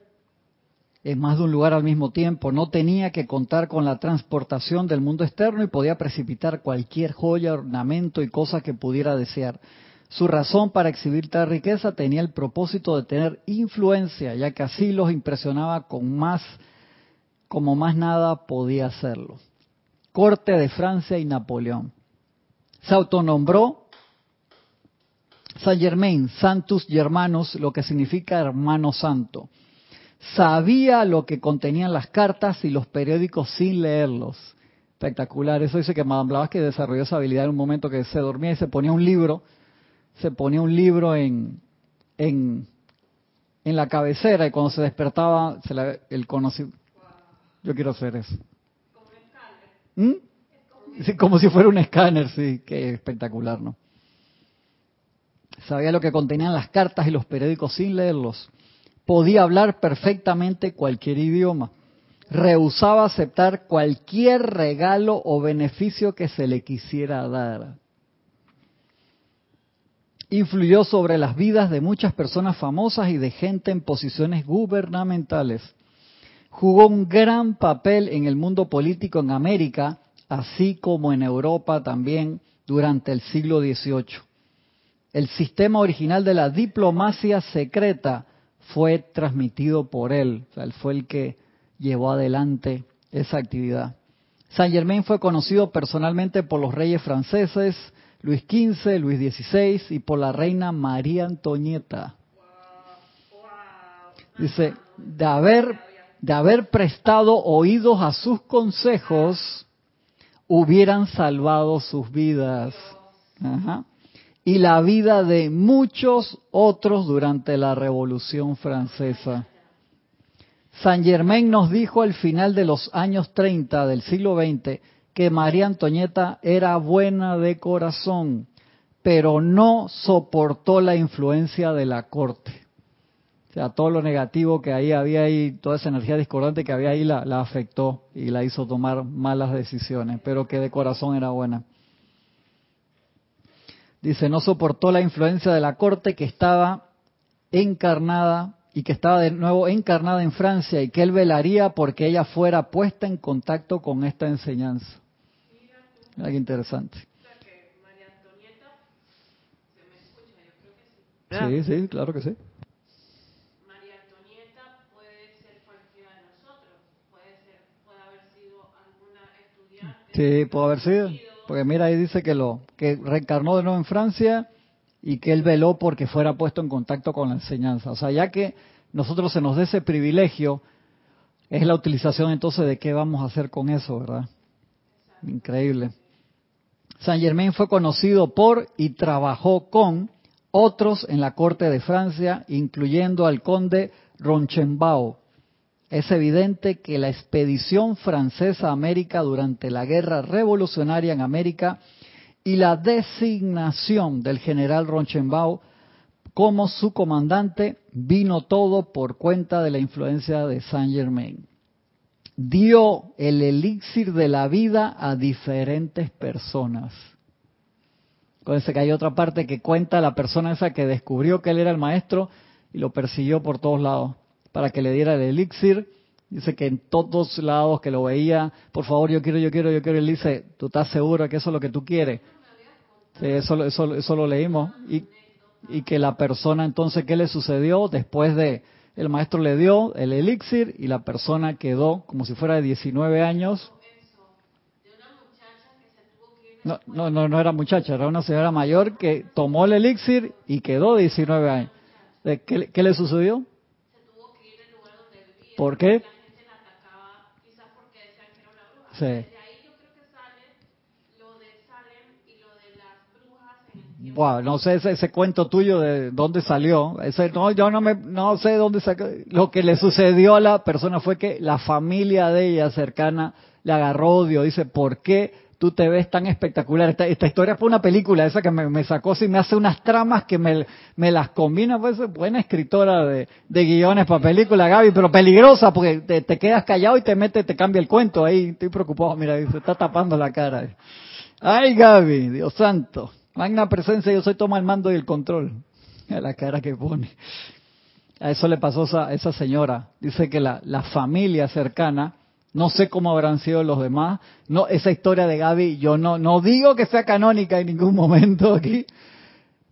en más de un lugar al mismo tiempo, no tenía que contar con la transportación del mundo externo y podía precipitar cualquier joya, ornamento y cosa que pudiera desear. Su razón para exhibir tal riqueza tenía el propósito de tener influencia, ya que así los impresionaba con más, como más nada podía hacerlo. Corte de Francia y Napoleón. Se autonombró Saint Germain, Santus Germanus, lo que significa hermano santo sabía lo que contenían las cartas y los periódicos sin leerlos. Espectacular. Eso dice que Madame que desarrolló esa habilidad en un momento que se dormía y se ponía un libro, se ponía un libro en, en, en la cabecera y cuando se despertaba se la, el conocido. Yo quiero hacer eso. ¿Mm? Como si fuera un escáner, sí, qué espectacular, ¿no? Sabía lo que contenían las cartas y los periódicos sin leerlos podía hablar perfectamente cualquier idioma. Rehusaba aceptar cualquier regalo o beneficio que se le quisiera dar. Influyó sobre las vidas de muchas personas famosas y de gente en posiciones gubernamentales. Jugó un gran papel en el mundo político en América, así como en Europa también durante el siglo XVIII. El sistema original de la diplomacia secreta fue transmitido por él, o sea, él fue el que llevó adelante esa actividad. Saint Germain fue conocido personalmente por los reyes franceses, Luis XV, Luis XVI y por la reina María Antonieta. Dice, de haber, de haber prestado oídos a sus consejos, hubieran salvado sus vidas. Ajá y la vida de muchos otros durante la Revolución Francesa. Saint Germain nos dijo al final de los años 30 del siglo XX que María Antonieta era buena de corazón, pero no soportó la influencia de la corte. O sea, todo lo negativo que ahí había ahí, toda esa energía discordante que había ahí la afectó y la hizo tomar malas decisiones, pero que de corazón era buena. Dice, no soportó la influencia de la corte que estaba encarnada y que estaba de nuevo encarnada en Francia y que él velaría porque ella fuera puesta en contacto con esta enseñanza. Mira qué interesante. Sí, sí, claro que sí. María Antonieta puede ser cualquiera de nosotros, puede, ser, puede haber sido alguna estudiante. Sí, puede haber sido. Porque mira, ahí dice que lo que reencarnó de nuevo en Francia y que él veló porque fuera puesto en contacto con la enseñanza. O sea, ya que nosotros se nos dé ese privilegio, es la utilización entonces de qué vamos a hacer con eso, ¿verdad? Increíble. Saint Germain fue conocido por y trabajó con otros en la corte de Francia, incluyendo al conde Ronchenbao, es evidente que la expedición francesa a América durante la guerra revolucionaria en América y la designación del general Ronchenbao como su comandante vino todo por cuenta de la influencia de Saint Germain. Dio el elixir de la vida a diferentes personas. Acuérdense que hay otra parte que cuenta la persona esa que descubrió que él era el maestro y lo persiguió por todos lados para que le diera el elixir. Dice que en todos lados que lo veía, por favor, yo quiero, yo quiero, yo quiero. Él dice, ¿tú estás seguro que eso es lo que tú quieres? eso, eso, lo leímos. Y, y que la persona entonces, ¿qué le sucedió? Después de, el maestro le dio el elixir y la persona quedó como si fuera de 19 años. No, no, no, no era muchacha, era una señora mayor que tomó el elixir y quedó de 19 años. ¿Qué, qué le sucedió? ¿Por qué? Sí. Wow, no sé ese, ese, cuento tuyo de dónde salió. Ese, no, yo no me, no sé dónde sacó. Lo que le sucedió a la persona fue que la familia de ella cercana le agarró odio. Dice, ¿por qué tú te ves tan espectacular. Esta, esta historia fue una película, esa que me, sacó, si me hace unas tramas que me, me las combina, pues buena escritora de, de guiones para película, Gaby, pero peligrosa porque te, quedas callado y te mete, te cambia el cuento ahí, estoy preocupado, mira, se está tapando la cara. Ay, Gaby, Dios santo, magna presencia, yo soy toma el mando y el control. A la cara que pone. A eso le pasó a esa señora. Dice que la, la familia cercana, no sé cómo habrán sido los demás. No, esa historia de Gaby, yo no, no digo que sea canónica en ningún momento aquí,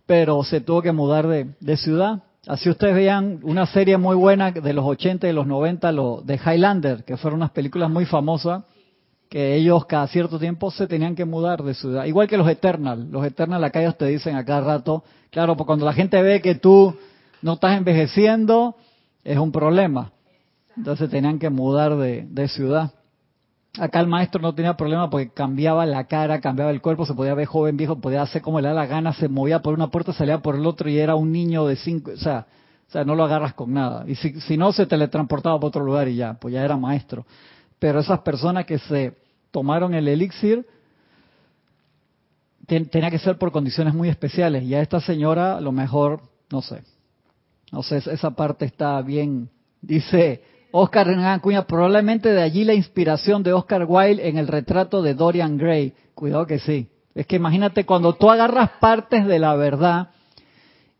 pero se tuvo que mudar de, ciudad. Así ustedes vean una serie muy buena de los 80 y los 90, lo, de Highlander, que fueron unas películas muy famosas, que ellos cada cierto tiempo se tenían que mudar de ciudad. Igual que los Eternal. Los Eternal acá ellos te dicen a cada rato, claro, porque cuando la gente ve que tú no estás envejeciendo, es un problema. Entonces tenían que mudar de, ciudad. Acá el maestro no tenía problema porque cambiaba la cara, cambiaba el cuerpo, se podía ver joven, viejo, podía hacer como le da la gana, se movía por una puerta, salía por el otro y era un niño de cinco, o sea, o sea no lo agarras con nada. Y si, si no, se teletransportaba para otro lugar y ya, pues ya era maestro. Pero esas personas que se tomaron el elixir, tenía que ser por condiciones muy especiales. Y a esta señora, a lo mejor, no sé, no sé, esa parte está bien. Dice Oscar Renan Cuña, probablemente de allí la inspiración de Oscar Wilde en el retrato de Dorian Gray. Cuidado que sí. Es que imagínate cuando tú agarras partes de la verdad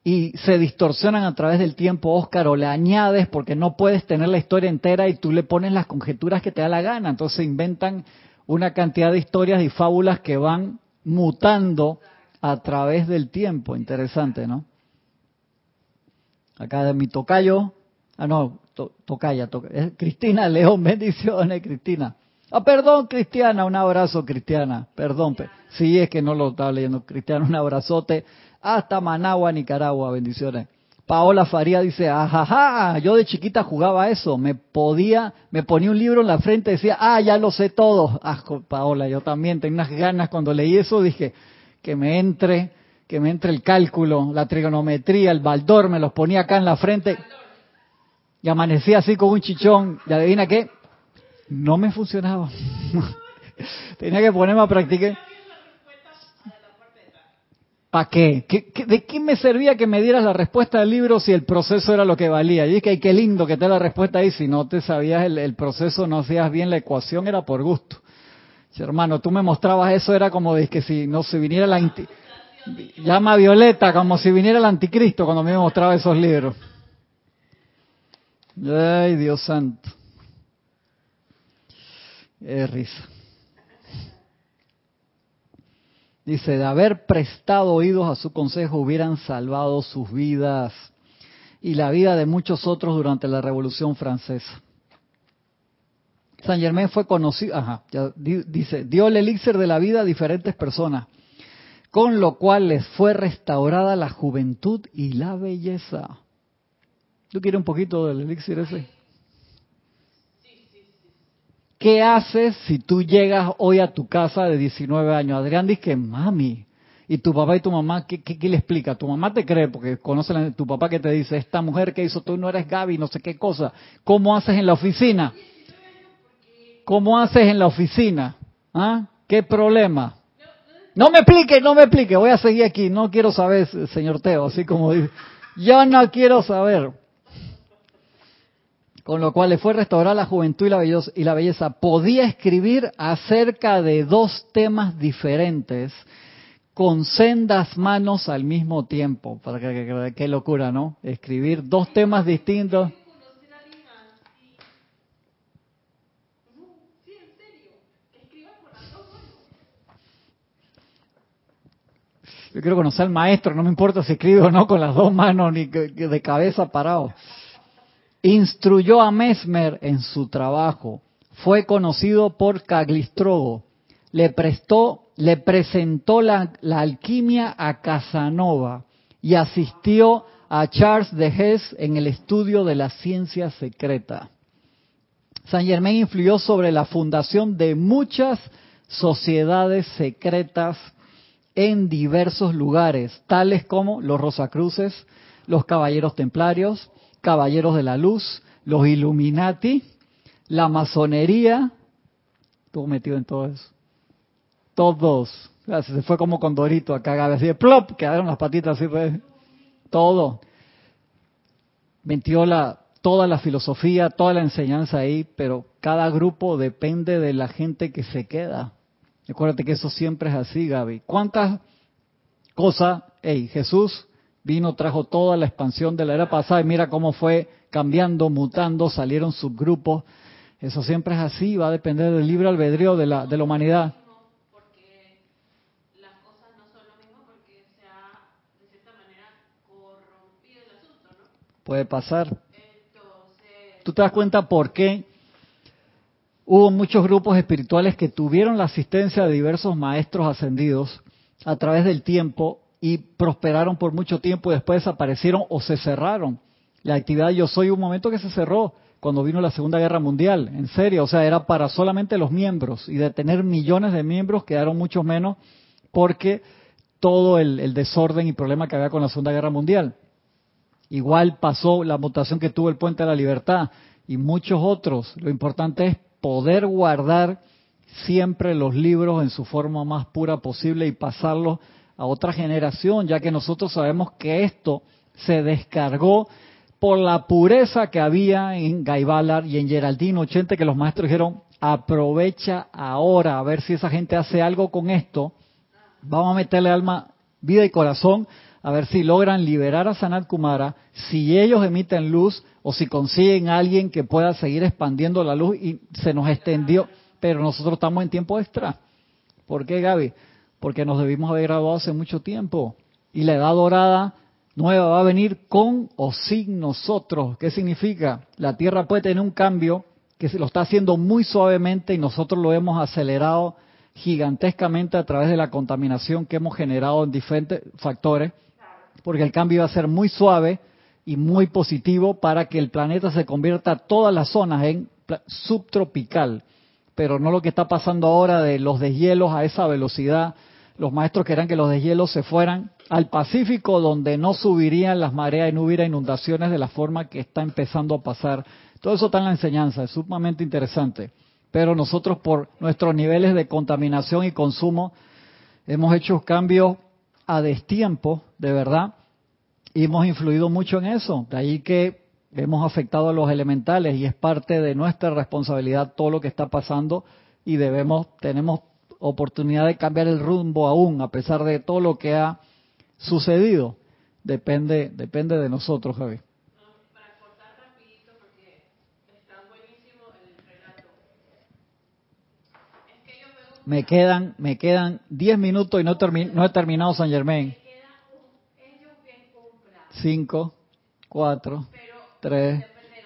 y se distorsionan a través del tiempo, Oscar, o le añades porque no puedes tener la historia entera y tú le pones las conjeturas que te da la gana. Entonces inventan una cantidad de historias y fábulas que van mutando a través del tiempo. Interesante, ¿no? acá de mi tocayo, ah no, tocaya, Cristina León, bendiciones Cristina. Ah, perdón Cristiana, un abrazo Cristiana, perdón, sí es que no lo estaba leyendo, Cristiana, un abrazote, hasta Managua, Nicaragua, bendiciones. Paola Faría dice, ajaja, yo de chiquita jugaba eso, me podía, me ponía un libro en la frente y decía, ah, ya lo sé todo. Ah, Paola, yo también tenía unas ganas. Cuando leí eso, dije, que me entre que me entre el cálculo, la trigonometría, el baldor, me los ponía acá en la frente y amanecía así con un chichón. ¿Y adivina qué? No me funcionaba. (laughs) Tenía que ponerme a practicar. ¿Para qué? de qué me servía que me dieras la respuesta del libro si el proceso era lo que valía? Y es que ay, qué lindo que te la respuesta ahí. Si no te sabías el, proceso, no hacías bien la ecuación, era por gusto. hermano, tú me mostrabas eso, era como de que si no se viniera la llama Violeta como si viniera el anticristo cuando me mostraba esos libros. Ay, Dios santo. Risa. Dice, de haber prestado oídos a su consejo hubieran salvado sus vidas y la vida de muchos otros durante la Revolución Francesa. San Germán fue conocido, ajá, dice, dio el elixir de la vida a diferentes personas con lo cual les fue restaurada la juventud y la belleza. ¿Tú quieres un poquito del elixir ese? ¿Qué haces si tú llegas hoy a tu casa de 19 años? Adrián dice mami, y tu papá y tu mamá, ¿qué, le explica? Tu mamá te cree porque conoce a tu papá que te dice, esta mujer que hizo tú no eres Gaby, no sé qué cosa. ¿Cómo haces en la oficina? ¿Cómo haces en la oficina? ¿Ah? ¿Qué problema? No me explique, no me explique, voy a seguir aquí, no quiero saber, señor Teo, así como dice, yo no quiero saber. Con lo cual le fue restaurar la juventud y la, belleza. Podía escribir acerca de dos temas diferentes con sendas manos al mismo tiempo. Para qué locura, ¿no? Escribir dos temas distintos. Yo quiero conocer al maestro, no me importa si escribe o no con las dos manos ni de cabeza parado. Instruyó a Mesmer en su trabajo. Fue conocido por Caglistrogo. Le prestó, le presentó la, alquimia a Casanova y asistió a Charles de Hess en el estudio de la ciencia secreta. Saint Germain influyó sobre la fundación de muchas sociedades secretas en diversos lugares, tales como los Rosacruces, los Caballeros Templarios, Caballeros de la Luz, los Illuminati, la masonería, estuvo metido en todo eso. Todos. Se fue como con Dorito acá, así de plop, quedaron las patitas así, pues. Todo. Metió la, toda la filosofía, toda la enseñanza ahí, pero cada grupo depende de la gente que se queda. Acuérdate que eso siempre es así, Gaby. ¿Cuántas cosas, hey, Jesús vino, trajo toda la expansión de la era pasada y mira cómo fue cambiando, mutando, salieron subgrupos. Eso siempre es así, va a depender del libre albedrío de la, de la humanidad. Puede pasar. ¿Tú te das cuenta por qué hubo muchos grupos espirituales que tuvieron la asistencia de diversos maestros ascendidos a través del tiempo y prosperaron por mucho tiempo y después desaparecieron o se cerraron? La actividad Yo Soy un momento que se cerró cuando vino la Segunda Guerra Mundial, en serio, o sea, era para solamente los miembros y de tener millones de miembros quedaron muchos menos porque todo el, desorden y problema que había con la Segunda Guerra Mundial. Igual pasó la mutación que tuvo el Puente de la Libertad y muchos otros. Lo importante es poder guardar siempre los libros en su forma más pura posible y pasarlos a otra generación, ya que nosotros sabemos que esto se descargó por la pureza que había en Guy Ballard y en Geraldine 80, que los maestros dijeron, aprovecha ahora a ver si esa gente hace algo con esto, vamos a meterle alma, vida y corazón a ver si logran liberar a Sanat Kumara, si ellos emiten luz o si consiguen alguien que pueda seguir expandiendo la luz y se nos extendió, pero nosotros estamos en tiempo extra. ¿Por qué, Gaby? Porque nos debimos haber graduado hace mucho tiempo y la edad dorada nueva va a venir con o sin nosotros. ¿Qué significa? La Tierra puede tener un cambio que se lo está haciendo muy suavemente y nosotros lo hemos acelerado gigantescamente a través de la contaminación que hemos generado en diferentes factores porque el cambio va a ser muy suave y muy positivo para que el planeta se convierta todas las zonas en subtropical, pero no lo que está pasando ahora de los deshielos a esa velocidad. Los maestros querían que los deshielos se fueran al Pacífico, donde no subirían las mareas y no hubiera inundaciones de la forma que está empezando a pasar. Todo eso está en la enseñanza, es sumamente interesante. Pero nosotros, por nuestros niveles de contaminación y consumo, hemos hecho cambios a destiempo, de verdad, y hemos influido mucho en eso. De ahí que hemos afectado a los elementales y es parte de nuestra responsabilidad todo lo que está pasando y debemos, tenemos oportunidad de cambiar el rumbo aún, a pesar de todo lo que ha sucedido. Depende, depende de nosotros, Javi. Me quedan, me quedan 10 minutos y no, no he terminado San Germain. 5, 4, 3,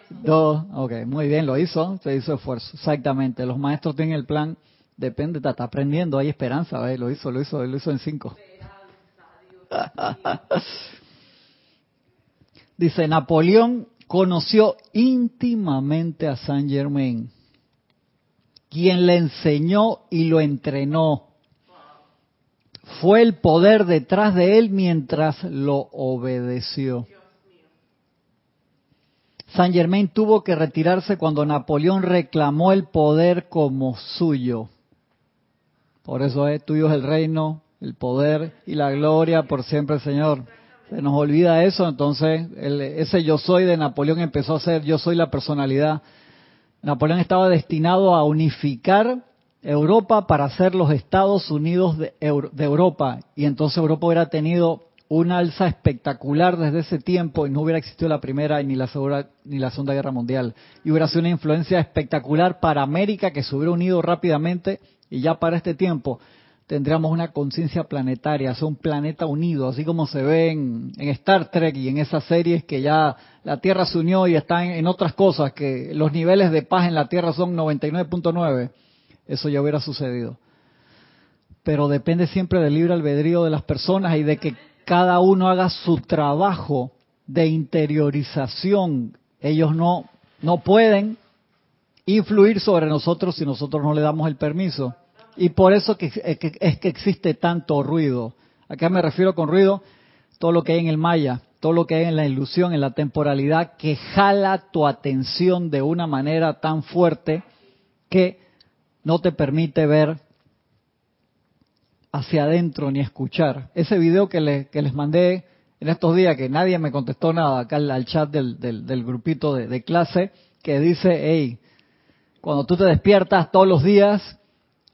2. Ok, muy bien, lo hizo, se hizo esfuerzo. Exactamente, los maestros tienen el plan, depende, está, aprendiendo, hay esperanza, lo hizo, lo hizo, lo hizo en 5. (laughs) Dice, Napoleón conoció íntimamente a Saint Germain quien le enseñó y lo entrenó. Fue el poder detrás de él mientras lo obedeció. Saint Germain tuvo que retirarse cuando Napoleón reclamó el poder como suyo. Por eso es tuyo es el reino, el poder y la gloria por siempre, Señor. Se nos olvida eso, entonces ese yo soy de Napoleón empezó a ser yo soy la personalidad. Napoleón estaba destinado a unificar Europa para ser los Estados Unidos de, Europa. Y entonces Europa hubiera tenido una alza espectacular desde ese tiempo y no hubiera existido la primera ni la segunda ni la segunda guerra mundial. Y hubiera sido una influencia espectacular para América que se hubiera unido rápidamente y ya para este tiempo tendríamos una conciencia planetaria, un planeta unido, así como se ve en, Star Trek y en esas series que ya la Tierra se unió y está en, otras cosas, que los niveles de paz en la Tierra son 99.9, eso ya hubiera sucedido. Pero depende siempre del libre albedrío de las personas y de que cada uno haga su trabajo de interiorización. Ellos no, no pueden influir sobre nosotros si nosotros no le damos el permiso. Y por eso eh, que, es que existe tanto ruido. ¿A qué me refiero con ruido? Todo lo que hay en el maya, todo lo que hay en la ilusión, en la temporalidad, que jala tu atención de una manera tan fuerte que no te permite ver hacia adentro ni escuchar. Ese video que, que les mandé en estos días, que nadie me contestó nada acá al, chat del, del, grupito de, clase, que dice, hey, cuando tú te despiertas todos los días,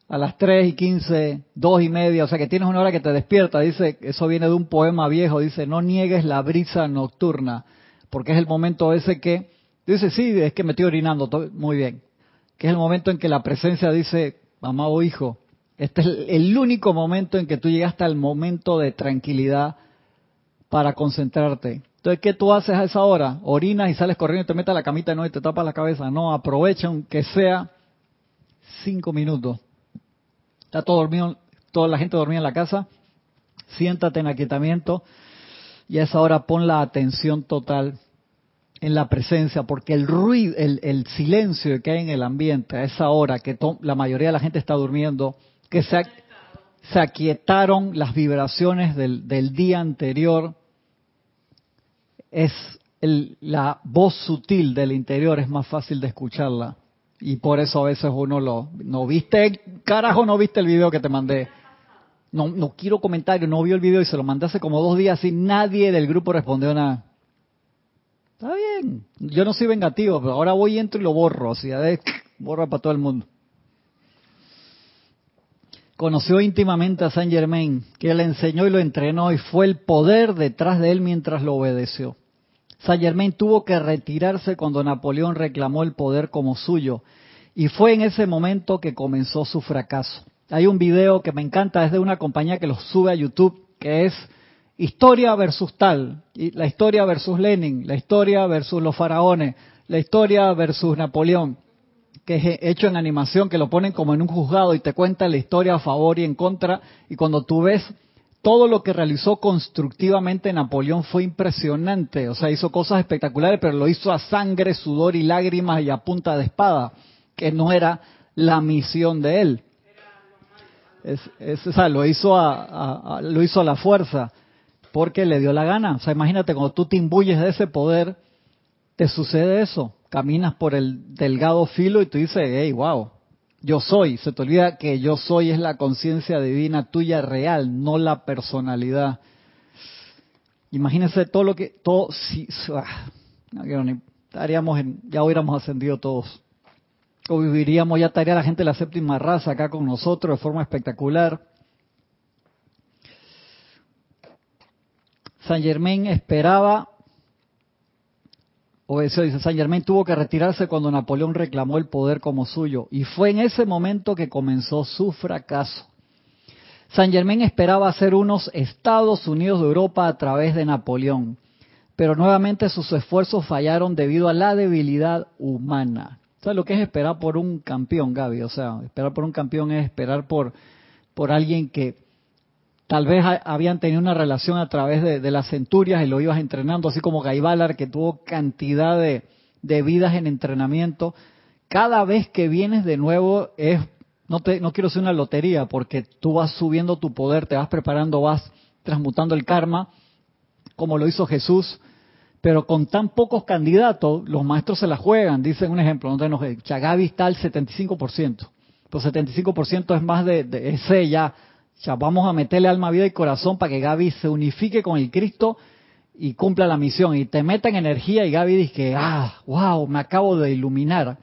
a las 3 y 15, 2 y media, o sea que tienes una hora que te despierta, dice, eso viene de un poema viejo, dice, no niegues la brisa nocturna, porque es el momento ese que, dice, sí, es que me estoy orinando, muy bien, que es el momento en que la presencia dice, amado hijo, este es el único momento en que tú llegaste al momento de tranquilidad para concentrarte. Entonces, ¿qué tú haces a esa hora? Orinas y sales corriendo y te metes a la camita no, y te tapas la cabeza. No, aprovecha aunque sea cinco minutos está todo dormido, toda la gente dormida en la casa, siéntate en aquietamiento y a esa hora pon la atención total en la presencia, porque el ruido, el, silencio que hay en el ambiente a esa hora que la mayoría de la gente está durmiendo, que se, se aquietaron las vibraciones del, día anterior, es la voz sutil del interior, es más fácil de escucharla. Y por eso a veces uno lo... ¿No viste? Carajo, no viste el video que te mandé. No, no quiero comentario, no vio el video y se lo mandé hace como dos días y nadie del grupo respondió nada. Está bien, yo no soy vengativo, pero ahora voy, entro y lo borro, así, a ver, borra para todo el mundo. Conoció íntimamente a Saint Germain, que le enseñó y lo entrenó y fue el poder detrás de él mientras lo obedeció. Saint Germain tuvo que retirarse cuando Napoleón reclamó el poder como suyo. Y fue en ese momento que comenzó su fracaso. Hay un video que me encanta, es de una compañía que lo sube a YouTube, que es historia versus tal, y la historia versus Lenin, la historia versus los faraones, la historia versus Napoleón, que es hecho en animación, que lo ponen como en un juzgado y te cuenta la historia a favor y en contra, y cuando tú ves todo lo que realizó constructivamente Napoleón fue impresionante, o sea, hizo cosas espectaculares, pero lo hizo a sangre, sudor y lágrimas y a punta de espada, que no era la misión de él. Es, o sea, lo hizo a, lo hizo a la fuerza, porque le dio la gana. O sea, imagínate cuando tú te imbuyes de ese poder, te sucede eso. Caminas por el delgado filo y tú dices, hey, wow, yo soy. Se te olvida que yo soy es la conciencia divina tuya real, no la personalidad. Imagínense todo lo que, todo, si, ah, estaríamos en, ya hubiéramos ascendido todos. O viviríamos, ya estaría la gente de la séptima raza acá con nosotros de forma espectacular. San Germain esperaba o eso dice, San Germain tuvo que retirarse cuando Napoleón reclamó el poder como suyo. Y fue en ese momento que comenzó su fracaso. San Germain esperaba hacer unos Estados Unidos de Europa a través de Napoleón. Pero nuevamente sus esfuerzos fallaron debido a la debilidad humana. ¿Sabes lo que es esperar por un campeón, Gaby? O sea, esperar por un campeón es esperar por, por alguien que Tal vez habían tenido una relación a través de, las centurias y lo ibas entrenando, así como Gaibalar, que tuvo cantidad de, vidas en entrenamiento. Cada vez que vienes de nuevo es, no, te, no quiero ser una lotería, porque tú vas subiendo tu poder, te vas preparando, vas transmutando el karma, como lo hizo Jesús, pero con tan pocos candidatos, los maestros se la juegan. Dicen un ejemplo, no Chagavi está al 75%, pero 75% es más de, de ya sea, vamos a meterle alma, vida y corazón para que Gaby se unifique con el Cristo y cumpla la misión. Y te meta en energía y Gaby dice, ah, wow, me acabo de iluminar.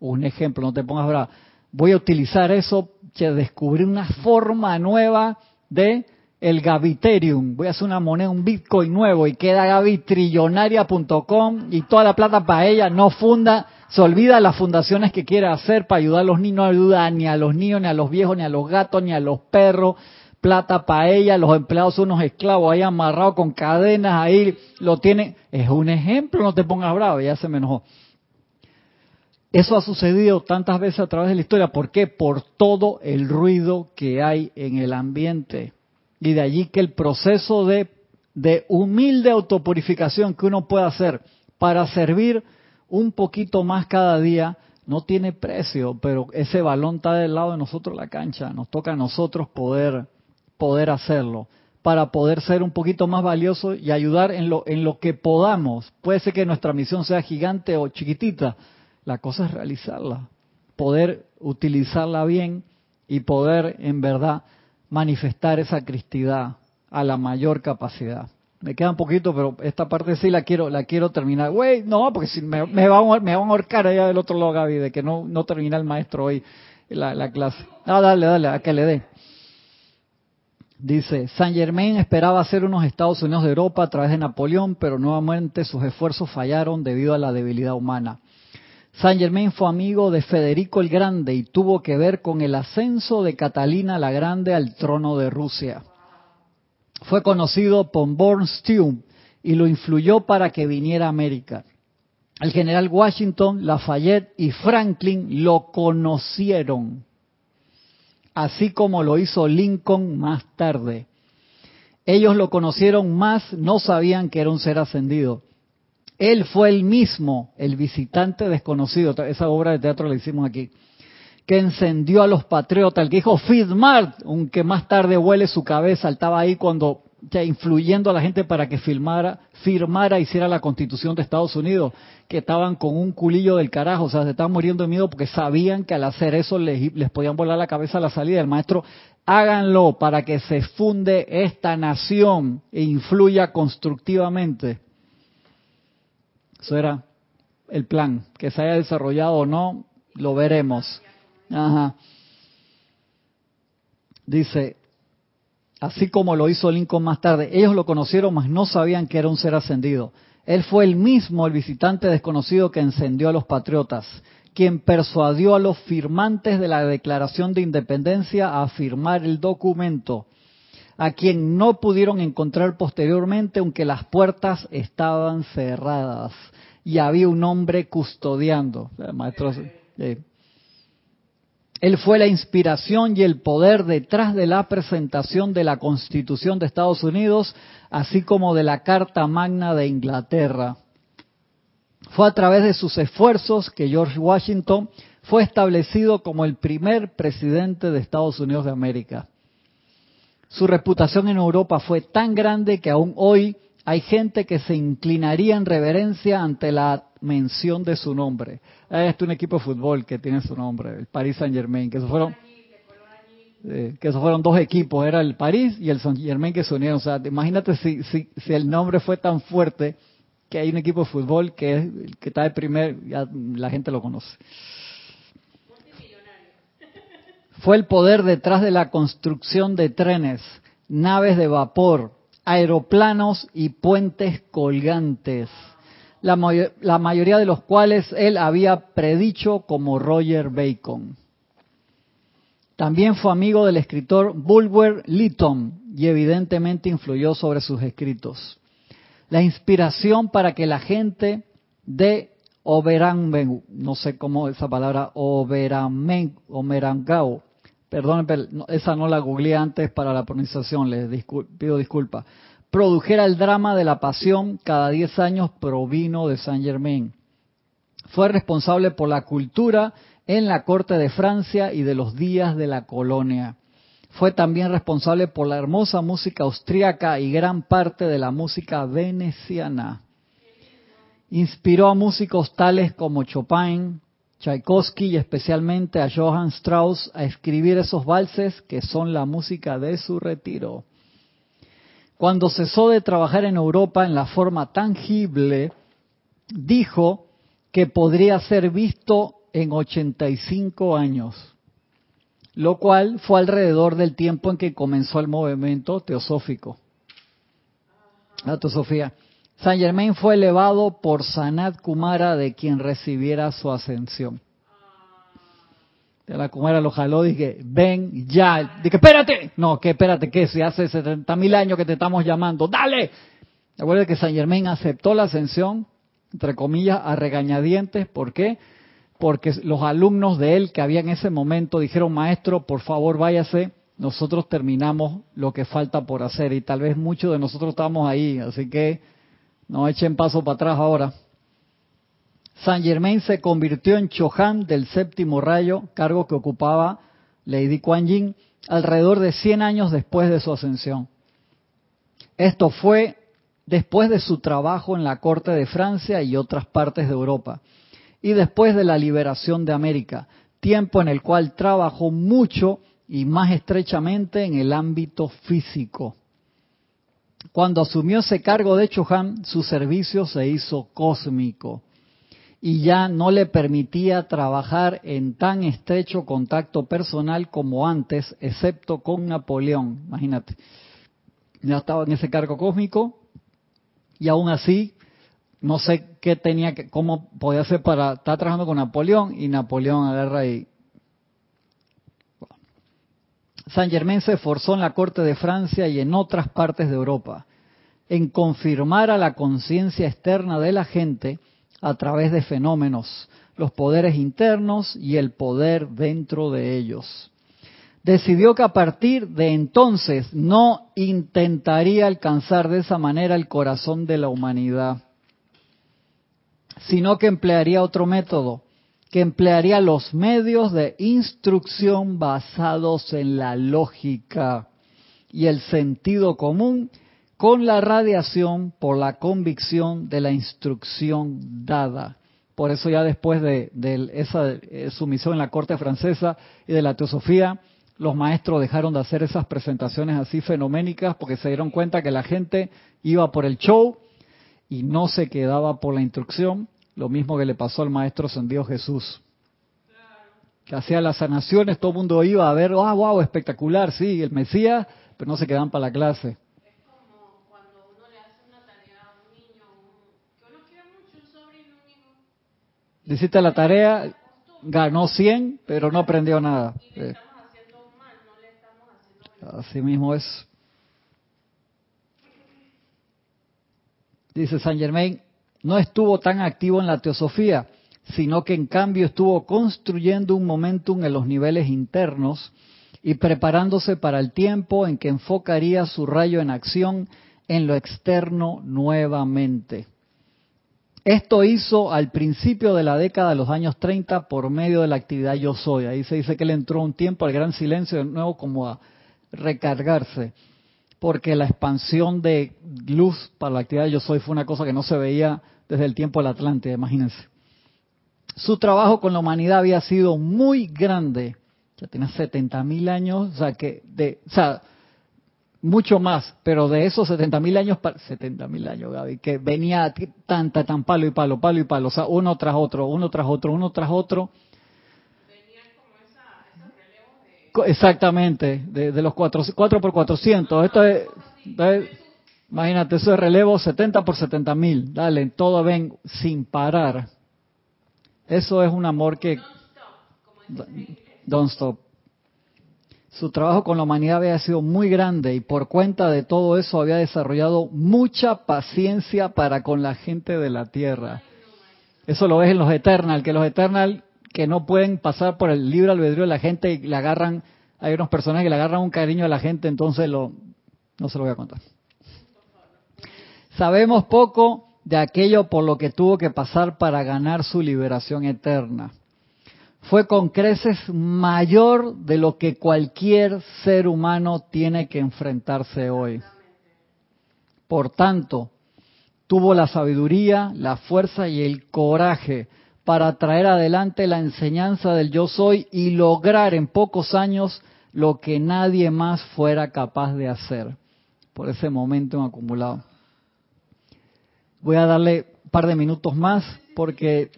Un ejemplo, no te pongas brava. Voy a utilizar eso, que descubrir una forma nueva de el Gaviterium. Voy a hacer una moneda, un Bitcoin nuevo y queda gabitrillonaria.com y toda la plata para ella, no funda se olvida las fundaciones que quiere hacer para ayudar a los niños, no ayuda ni a los niños, ni a los viejos, ni a los gatos, ni a los perros. Plata para ella, los empleados son unos esclavos ahí amarrados con cadenas, ahí lo tienen. Es un ejemplo, no te pongas bravo, ya se me enojó. Eso ha sucedido tantas veces a través de la historia. ¿Por qué? Por todo el ruido que hay en el ambiente. Y de allí que el proceso de, de humilde autopurificación que uno puede hacer para servir un poquito más cada día no tiene precio, pero ese balón está del lado de nosotros la cancha, nos toca a nosotros poder poder hacerlo. Para poder ser un poquito más valioso y ayudar en lo en lo que podamos. Puede ser que nuestra misión sea gigante o chiquitita, la cosa es realizarla, poder utilizarla bien y poder en verdad manifestar esa cristidad a la mayor capacidad. Me queda un poquito, pero esta parte sí la quiero, la quiero terminar. Güey, no, porque si me, me, van, me a ahorcar allá del otro lado, Gaby, de que no, no termina el maestro hoy la, la clase. Ah, dale, dale, a que le dé. Dice, Saint Germain esperaba ser unos Estados Unidos de Europa a través de Napoleón, pero nuevamente sus esfuerzos fallaron debido a la debilidad humana. Saint Germain fue amigo de Federico el Grande y tuvo que ver con el ascenso de Catalina la Grande al trono de Rusia. Fue conocido por Bornstein y lo influyó para que viniera a América. El general Washington, Lafayette y Franklin lo conocieron, así como lo hizo Lincoln más tarde. Ellos lo conocieron más, no sabían que era un ser ascendido. Él fue el mismo, el visitante desconocido, esa obra de teatro la hicimos aquí, que encendió a los patriotas, el que dijo Fidmart, aunque más tarde huele su cabeza, estaba ahí cuando ya influyendo a la gente para que firmara, firmara, hiciera la constitución de Estados Unidos, que estaban con un culillo del carajo, o sea, se estaban muriendo de miedo porque sabían que al hacer eso les, les podían volar la cabeza a la salida. El maestro, háganlo para que se funde esta nación e influya constructivamente. Eso era el plan, que se haya desarrollado o no, lo veremos. Ajá. Dice, así como lo hizo Lincoln más tarde. Ellos lo conocieron, mas no sabían que era un ser ascendido. Él fue el mismo, el visitante desconocido que encendió a los patriotas, quien persuadió a los firmantes de la Declaración de Independencia a firmar el documento, a quien no pudieron encontrar posteriormente, aunque las puertas estaban cerradas y había un hombre custodiando. Maestro, eh, él fue la inspiración y el poder detrás de la presentación de la Constitución de Estados Unidos, así como de la Carta Magna de Inglaterra. Fue a través de sus esfuerzos que George Washington fue establecido como el primer presidente de Estados Unidos de América. Su reputación en Europa fue tan grande que aún hoy hay gente que se inclinaría en reverencia ante la mención de su nombre. Este es un equipo de fútbol que tiene su nombre, el Paris Saint Germain, que eso fueron que esos fueron dos equipos, era el París y el Saint Germain que se unieron. O sea, imagínate si, si, si el nombre fue tan fuerte que hay un equipo de fútbol que es que está de primer, ya la gente lo conoce. Fue el poder detrás de la construcción de trenes, naves de vapor, aeroplanos y puentes colgantes, la, mayoría de los cuales él había predicho como Roger Bacon. También fue amigo del escritor Bulwer Lytton y evidentemente influyó sobre sus escritos. La inspiración para que la gente de Oberamben, no sé cómo esa palabra, Oberangao, perdón, esa no la googleé antes para la pronunciación, les pido disculpas, produjera el drama de la pasión cada diez años provino de Saint Germain. Fue responsable por la cultura en la corte de Francia y de los días de la colonia. Fue también responsable por la hermosa música austríaca y gran parte de la música veneciana. Inspiró a músicos tales como Chopin, Tchaikovsky y especialmente a Johann Strauss a escribir esos valses que son la música de su retiro. Cuando cesó de trabajar en Europa en la forma tangible, dijo que podría ser visto en 85 años, lo cual fue alrededor del tiempo en que comenzó el movimiento teosófico. La teosofía. San Germain fue elevado por Sanat Kumara, de quien recibiera su ascensión. De la Kumara lo jaló, dije, ven ya. Dije, espérate. No, que espérate, que si hace 70 mil años que te estamos llamando, dale. Recuerda que San Germain aceptó la ascensión, entre comillas, a regañadientes. ¿Por qué? Porque los alumnos de él que había en ese momento dijeron, maestro, por favor váyase, nosotros terminamos lo que falta por hacer. Y tal vez muchos de nosotros estamos ahí, así que no echen paso para atrás ahora. Saint Germain se convirtió en Chohan del séptimo rayo, cargo que ocupaba Lady Kuan Yin alrededor de 100 años después de su ascensión. Esto fue después de su trabajo en la corte de Francia y otras partes de Europa, y después de la liberación de América, tiempo en el cual trabajó mucho y más estrechamente en el ámbito físico. Cuando asumió ese cargo de Chohan, su servicio se hizo cósmico y ya no le permitía trabajar en tan estrecho contacto personal como antes, excepto con Napoleón. Imagínate, ya estaba en ese cargo cósmico y aún así no sé qué tenía que, cómo podía hacer para estar trabajando con Napoleón y Napoleón agarra y San Germain se esforzó en la corte de Francia y en otras partes de Europa en confirmar a la conciencia externa de la gente a través de fenómenos, los poderes internos y el poder dentro de ellos. Decidió que a partir de entonces no intentaría alcanzar de esa manera el corazón de la humanidad, sino que emplearía otro método, que emplearía los medios de instrucción basados en la lógica y el sentido común con la radiación por la convicción de la instrucción dada. Por eso ya después de, esa eh, sumisión en la corte francesa y de la teosofía, los maestros dejaron de hacer esas presentaciones así fenoménicas porque se dieron cuenta que la gente iba por el show y no se quedaba por la instrucción, lo mismo que le pasó al maestro ascendido Jesús. Que hacía las sanaciones, todo el mundo iba a ver, wow, wow, espectacular, sí, el Mesías, pero no se quedaban para la clase. hiciste la tarea, ganó 100, pero no aprendió nada. Así mismo es. Dice San Germain, no estuvo tan activo en la teosofía, sino que en cambio estuvo construyendo un momentum en los niveles internos y preparándose para el tiempo en que enfocaría su rayo en acción en lo externo nuevamente. Esto hizo al principio de la década de los años 30 por medio de la actividad Yo Soy. Ahí se dice que él entró un tiempo al gran silencio de nuevo como a recargarse, porque la expansión de luz para la actividad Yo Soy fue una cosa que no se veía desde el tiempo de la Atlántida, imagínense. Su trabajo con la humanidad había sido muy grande, ya tenía 70 mil años, o sea, que de, o sea, mucho más, pero de esos 70 mil años, 70 mil años, Gaby, que venía tanta, tan palo y palo, palo y palo, o sea, uno tras otro, uno tras otro, uno tras otro. De... Exactamente, de, los 4, 4 por 400. Esto es, imagínate, eso es relevo 70 por 70 mil. Dale, todo ven sin parar. Eso es un amor que... Don't stop. Su trabajo con la humanidad había sido muy grande y por cuenta de todo eso había desarrollado mucha paciencia para con la gente de la tierra. Eso lo ves en los Eternal, que los Eternal que no pueden pasar por el libre albedrío de la gente y le agarran, hay unos personajes que le agarran un cariño a la gente, entonces lo, no se lo voy a contar. Sabemos poco de aquello por lo que tuvo que pasar para ganar su liberación eterna fue con creces mayor de lo que cualquier ser humano tiene que enfrentarse hoy. Por tanto, tuvo la sabiduría, la fuerza y el coraje para traer adelante la enseñanza del yo soy y lograr en pocos años lo que nadie más fuera capaz de hacer por ese momento acumulado. Voy a darle un par de minutos más porque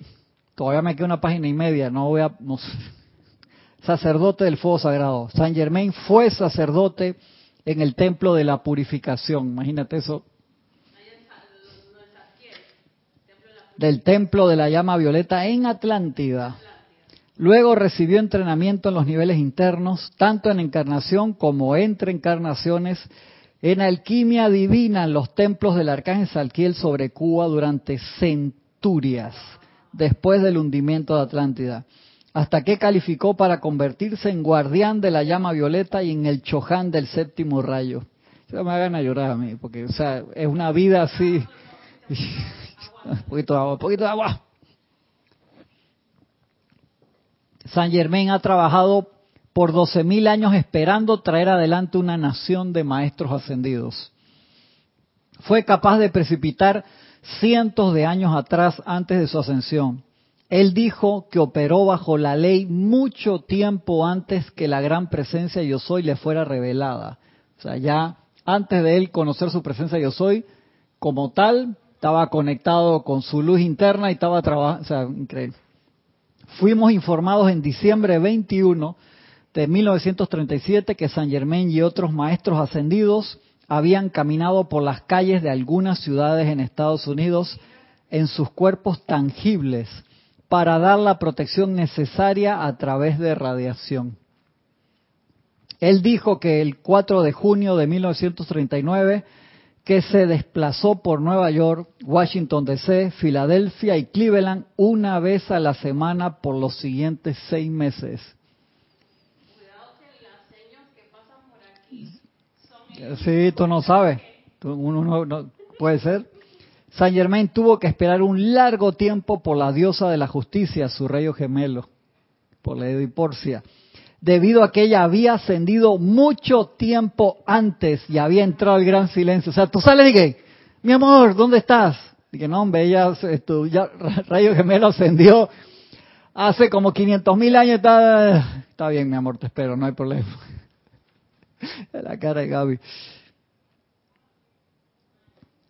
Todavía me queda una página y media, no voy a... sacerdote del fuego sagrado. San Germain fue sacerdote en el templo de la purificación. Imagínate eso. Del templo de la llama violeta en Atlántida. Luego recibió entrenamiento en los niveles internos, tanto en encarnación como entre encarnaciones, en alquimia divina en los templos del arcángel Salquiel sobre Cuba durante centurias después del hundimiento de Atlántida, hasta que calificó para convertirse en guardián de la llama violeta y en el choján del séptimo rayo. Me hagan a llorar a mí, porque o sea, es una vida así. (laughs) poquito de agua, poquito de agua. San Germain ha trabajado por 12.000 años esperando traer adelante una nación de maestros ascendidos. Fue capaz de precipitar cientos de años atrás antes de su ascensión, Él dijo que operó bajo la ley mucho tiempo antes que la gran presencia yo soy le fuera revelada. O sea, ya antes de él conocer su presencia yo soy, como tal, estaba conectado con su luz interna y estaba trabajando, o sea, increíble. Fuimos informados en diciembre 21 de 1937 que San Germain y otros maestros ascendidos habían caminado por las calles de algunas ciudades en Estados Unidos en sus cuerpos tangibles para dar la protección necesaria a través de radiación. Él dijo que el 4 de junio de 1939 que se desplazó por Nueva York, Washington DC, Filadelfia y Cleveland una vez a la semana por los siguientes seis meses. Sí, tú no sabes. Uno no, puede ser. San Germain tuvo que esperar un largo tiempo por la diosa de la justicia, su rey gemelo, por la Ediporcia, debido a que ella había ascendido mucho tiempo antes y había entrado al gran silencio. O sea, tú sales y que, mi amor, ¿dónde estás? Que no, hombre, ella, esto, ya, (laughs) rayo gemelo ascendió hace como 500 mil años. Está, está bien, mi amor, te espero, no hay problema. (laughs) La cara de Gaby.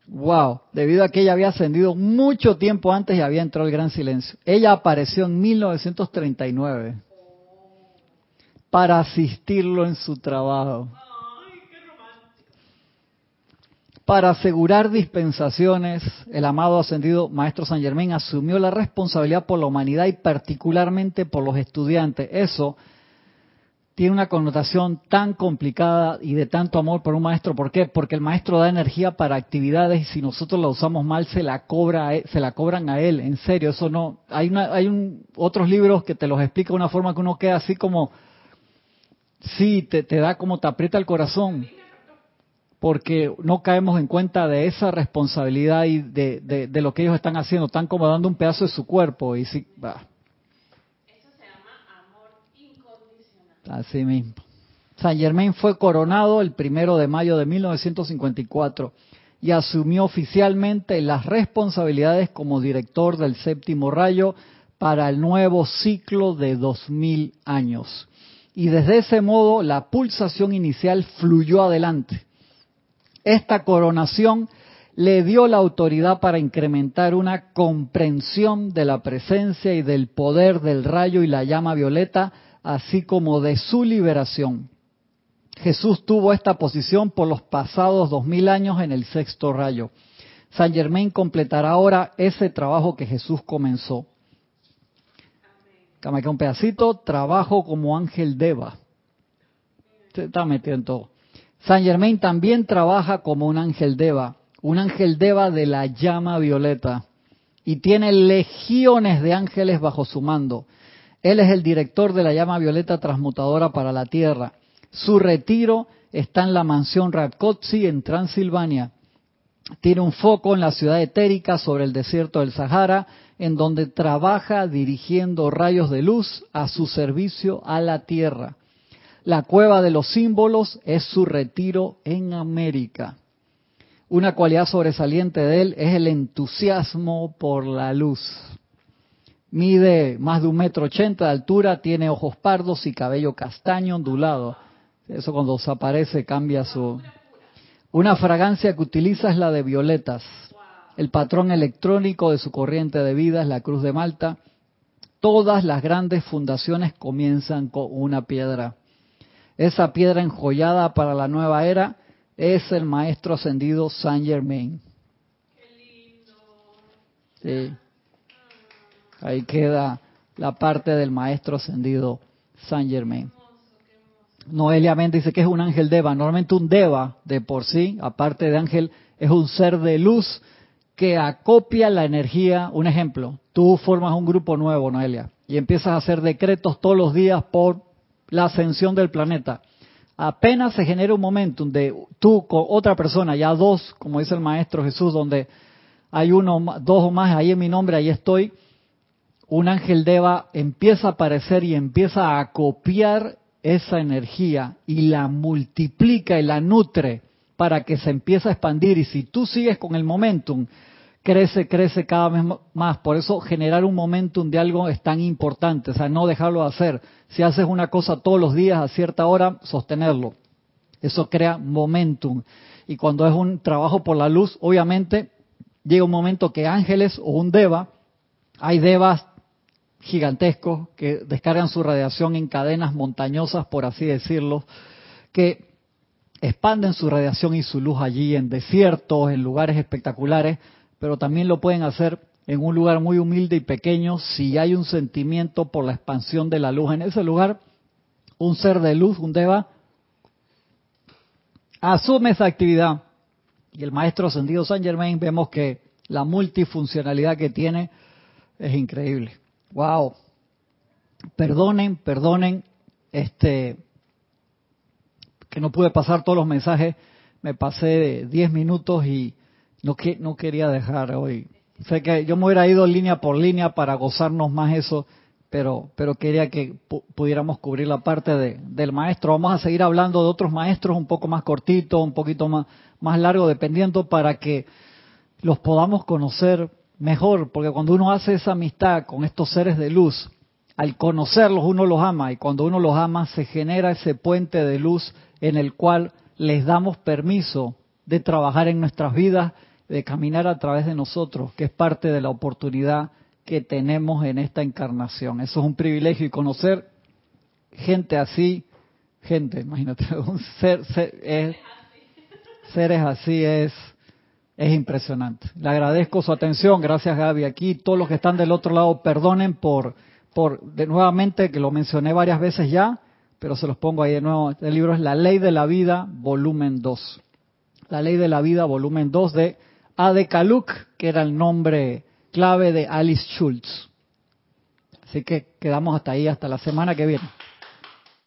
Wow, debido a que ella había ascendido mucho tiempo antes y había entrado el gran silencio. Ella apareció en 1939 para asistirlo en su trabajo. Para asegurar dispensaciones, el amado ascendido Maestro San Germán asumió la responsabilidad por la humanidad y particularmente por los estudiantes. Eso tiene una connotación tan complicada y de tanto amor por un maestro. ¿Por qué? Porque el maestro da energía para actividades y si nosotros la usamos mal se la cobra, se la cobran a él. En serio, eso no. Hay una, hay un, otros libros que te los explica de una forma que uno queda así como, sí, te, da como te aprieta el corazón. Porque no caemos en cuenta de esa responsabilidad y de, lo que ellos están haciendo. Están como dando un pedazo de su cuerpo y sí, bah, Así mismo. San Germain fue coronado el primero de mayo de 1954 y asumió oficialmente las responsabilidades como director del séptimo rayo para el nuevo ciclo de 2000 años. Y desde ese modo la pulsación inicial fluyó adelante. Esta coronación le dio la autoridad para incrementar una comprensión de la presencia y del poder del rayo y la llama violeta así como de su liberación. Jesús tuvo esta posición por los pasados dos mil años en el sexto rayo. San Germain completará ahora ese trabajo que Jesús comenzó. Me un pedacito, trabajo como ángel Deva. Se está metido en todo. San Germain también trabaja como un ángel Deva, un ángel Deva de la llama violeta, y tiene legiones de ángeles bajo su mando. Él es el director de la llama violeta transmutadora para la Tierra. Su retiro está en la mansión Radkotsi en Transilvania. Tiene un foco en la ciudad etérica sobre el desierto del Sahara, en donde trabaja dirigiendo rayos de luz a su servicio a la Tierra. La cueva de los símbolos es su retiro en América. Una cualidad sobresaliente de él es el entusiasmo por la luz. Mide más de un metro ochenta de altura, tiene ojos pardos y cabello castaño ondulado. Eso cuando desaparece cambia su... Una fragancia que utiliza es la de violetas. El patrón electrónico de su corriente de vida es la Cruz de Malta. Todas las grandes fundaciones comienzan con una piedra. Esa piedra enjollada para la nueva era es el maestro ascendido Saint Germain. Sí. Ahí queda la parte del maestro ascendido San Germain. Noelia Méndez dice que es un ángel Deva. Normalmente un Deva de por sí, aparte de ángel, es un ser de luz que acopia la energía. Un ejemplo, tú formas un grupo nuevo, Noelia, y empiezas a hacer decretos todos los días por la ascensión del planeta. Apenas se genera un momento de tú con otra persona, ya dos, como dice el Maestro Jesús, donde hay uno, dos o más, ahí en mi nombre, ahí estoy un ángel Deva empieza a aparecer y empieza a copiar esa energía y la multiplica y la nutre para que se empiece a expandir. Y si tú sigues con el momentum crece, crece cada vez más. Por eso generar un momentum de algo es tan importante, o sea, no dejarlo de hacer. Si haces una cosa todos los días a cierta hora, sostenerlo. Eso crea momentum. Y cuando es un trabajo por la luz, obviamente llega un momento que ángeles o un deva, hay devas gigantescos que descargan su radiación en cadenas montañosas, por así decirlo, que expanden su radiación y su luz allí en desiertos, en lugares espectaculares, pero también lo pueden hacer en un lugar muy humilde y pequeño si hay un sentimiento por la expansión de la luz. En ese lugar, un ser de luz, un deva, asume esa actividad. Y el maestro ascendido San Germain vemos que la multifuncionalidad que tiene es increíble. Wow. Perdonen, perdonen, este, que no pude pasar todos los mensajes. Me pasé 10 minutos y no, que, no quería dejar hoy. Sé que yo me hubiera ido línea por línea para gozarnos más eso, pero, pero quería que pudiéramos cubrir la parte de, del maestro. Vamos a seguir hablando de otros maestros un poco más cortitos, un poquito más, más largo, dependiendo para que los podamos conocer mejor, porque cuando uno hace esa amistad con estos seres de luz, al conocerlos uno los ama y cuando uno los ama se genera ese puente de luz en el cual les damos permiso de trabajar en nuestras vidas, de caminar a través de nosotros, que es parte de la oportunidad que tenemos en esta encarnación. Eso es un privilegio y conocer gente así, gente, imagínate, (laughs) un ser, seres así es es impresionante. Le agradezco su atención, gracias Gaby. Aquí todos los que están del otro lado, perdonen por, por de nuevamente que lo mencioné varias veces ya, pero se los pongo ahí de nuevo. El libro es La Ley de la Vida, volumen 2. La Ley de la Vida, volumen 2 de Ade Kaluk, que era el nombre clave de Alice Schultz. Así que quedamos hasta ahí, hasta la semana que viene.